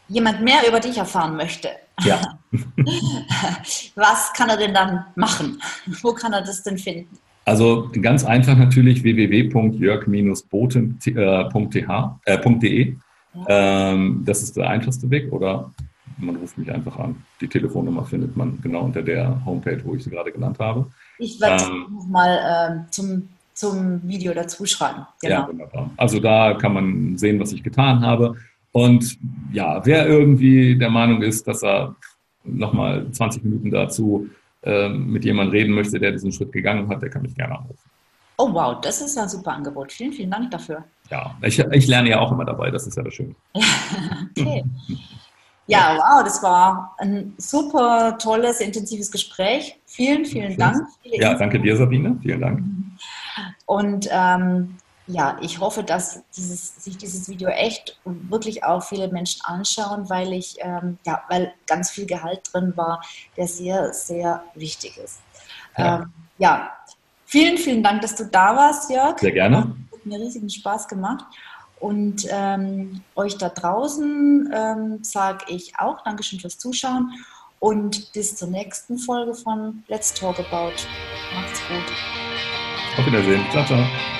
jemand mehr über dich erfahren möchte, ja. [laughs] was kann er denn dann machen? [laughs] Wo kann er das denn finden? Also ganz einfach natürlich www.jörg-boten.de. Äh, äh, ähm, das ist der einfachste Weg oder man ruft mich einfach an. Die Telefonnummer findet man genau unter der Homepage, wo ich sie gerade genannt habe. Ich werde ähm, nochmal äh, zum, zum Video dazu schreiben. Genau. Ja, wunderbar. Also da kann man sehen, was ich getan habe. Und ja, wer irgendwie der Meinung ist, dass er nochmal 20 Minuten dazu ähm, mit jemandem reden möchte, der diesen Schritt gegangen hat, der kann mich gerne anrufen. Oh wow, das ist ein super Angebot. Vielen, vielen Dank dafür. Ja, ich, ich lerne ja auch immer dabei, das ist ja das Schöne. [laughs] okay. Ja, wow, das war ein super tolles, intensives Gespräch. Vielen, vielen Dank. Ja, danke dir, Sabine. Vielen Dank. Und ähm, ja, ich hoffe, dass dieses, sich dieses Video echt wirklich auch viele Menschen anschauen, weil ich, ähm, ja, weil ganz viel Gehalt drin war, der sehr, sehr wichtig ist. Ja. Ähm, ja. vielen, vielen Dank, dass du da warst, Jörg. Sehr gerne. Hat mir riesigen Spaß gemacht. Und ähm, euch da draußen ähm, sage ich auch Dankeschön fürs Zuschauen und bis zur nächsten Folge von Let's Talk About. Macht's gut. Auf Wiedersehen. Ciao, ciao.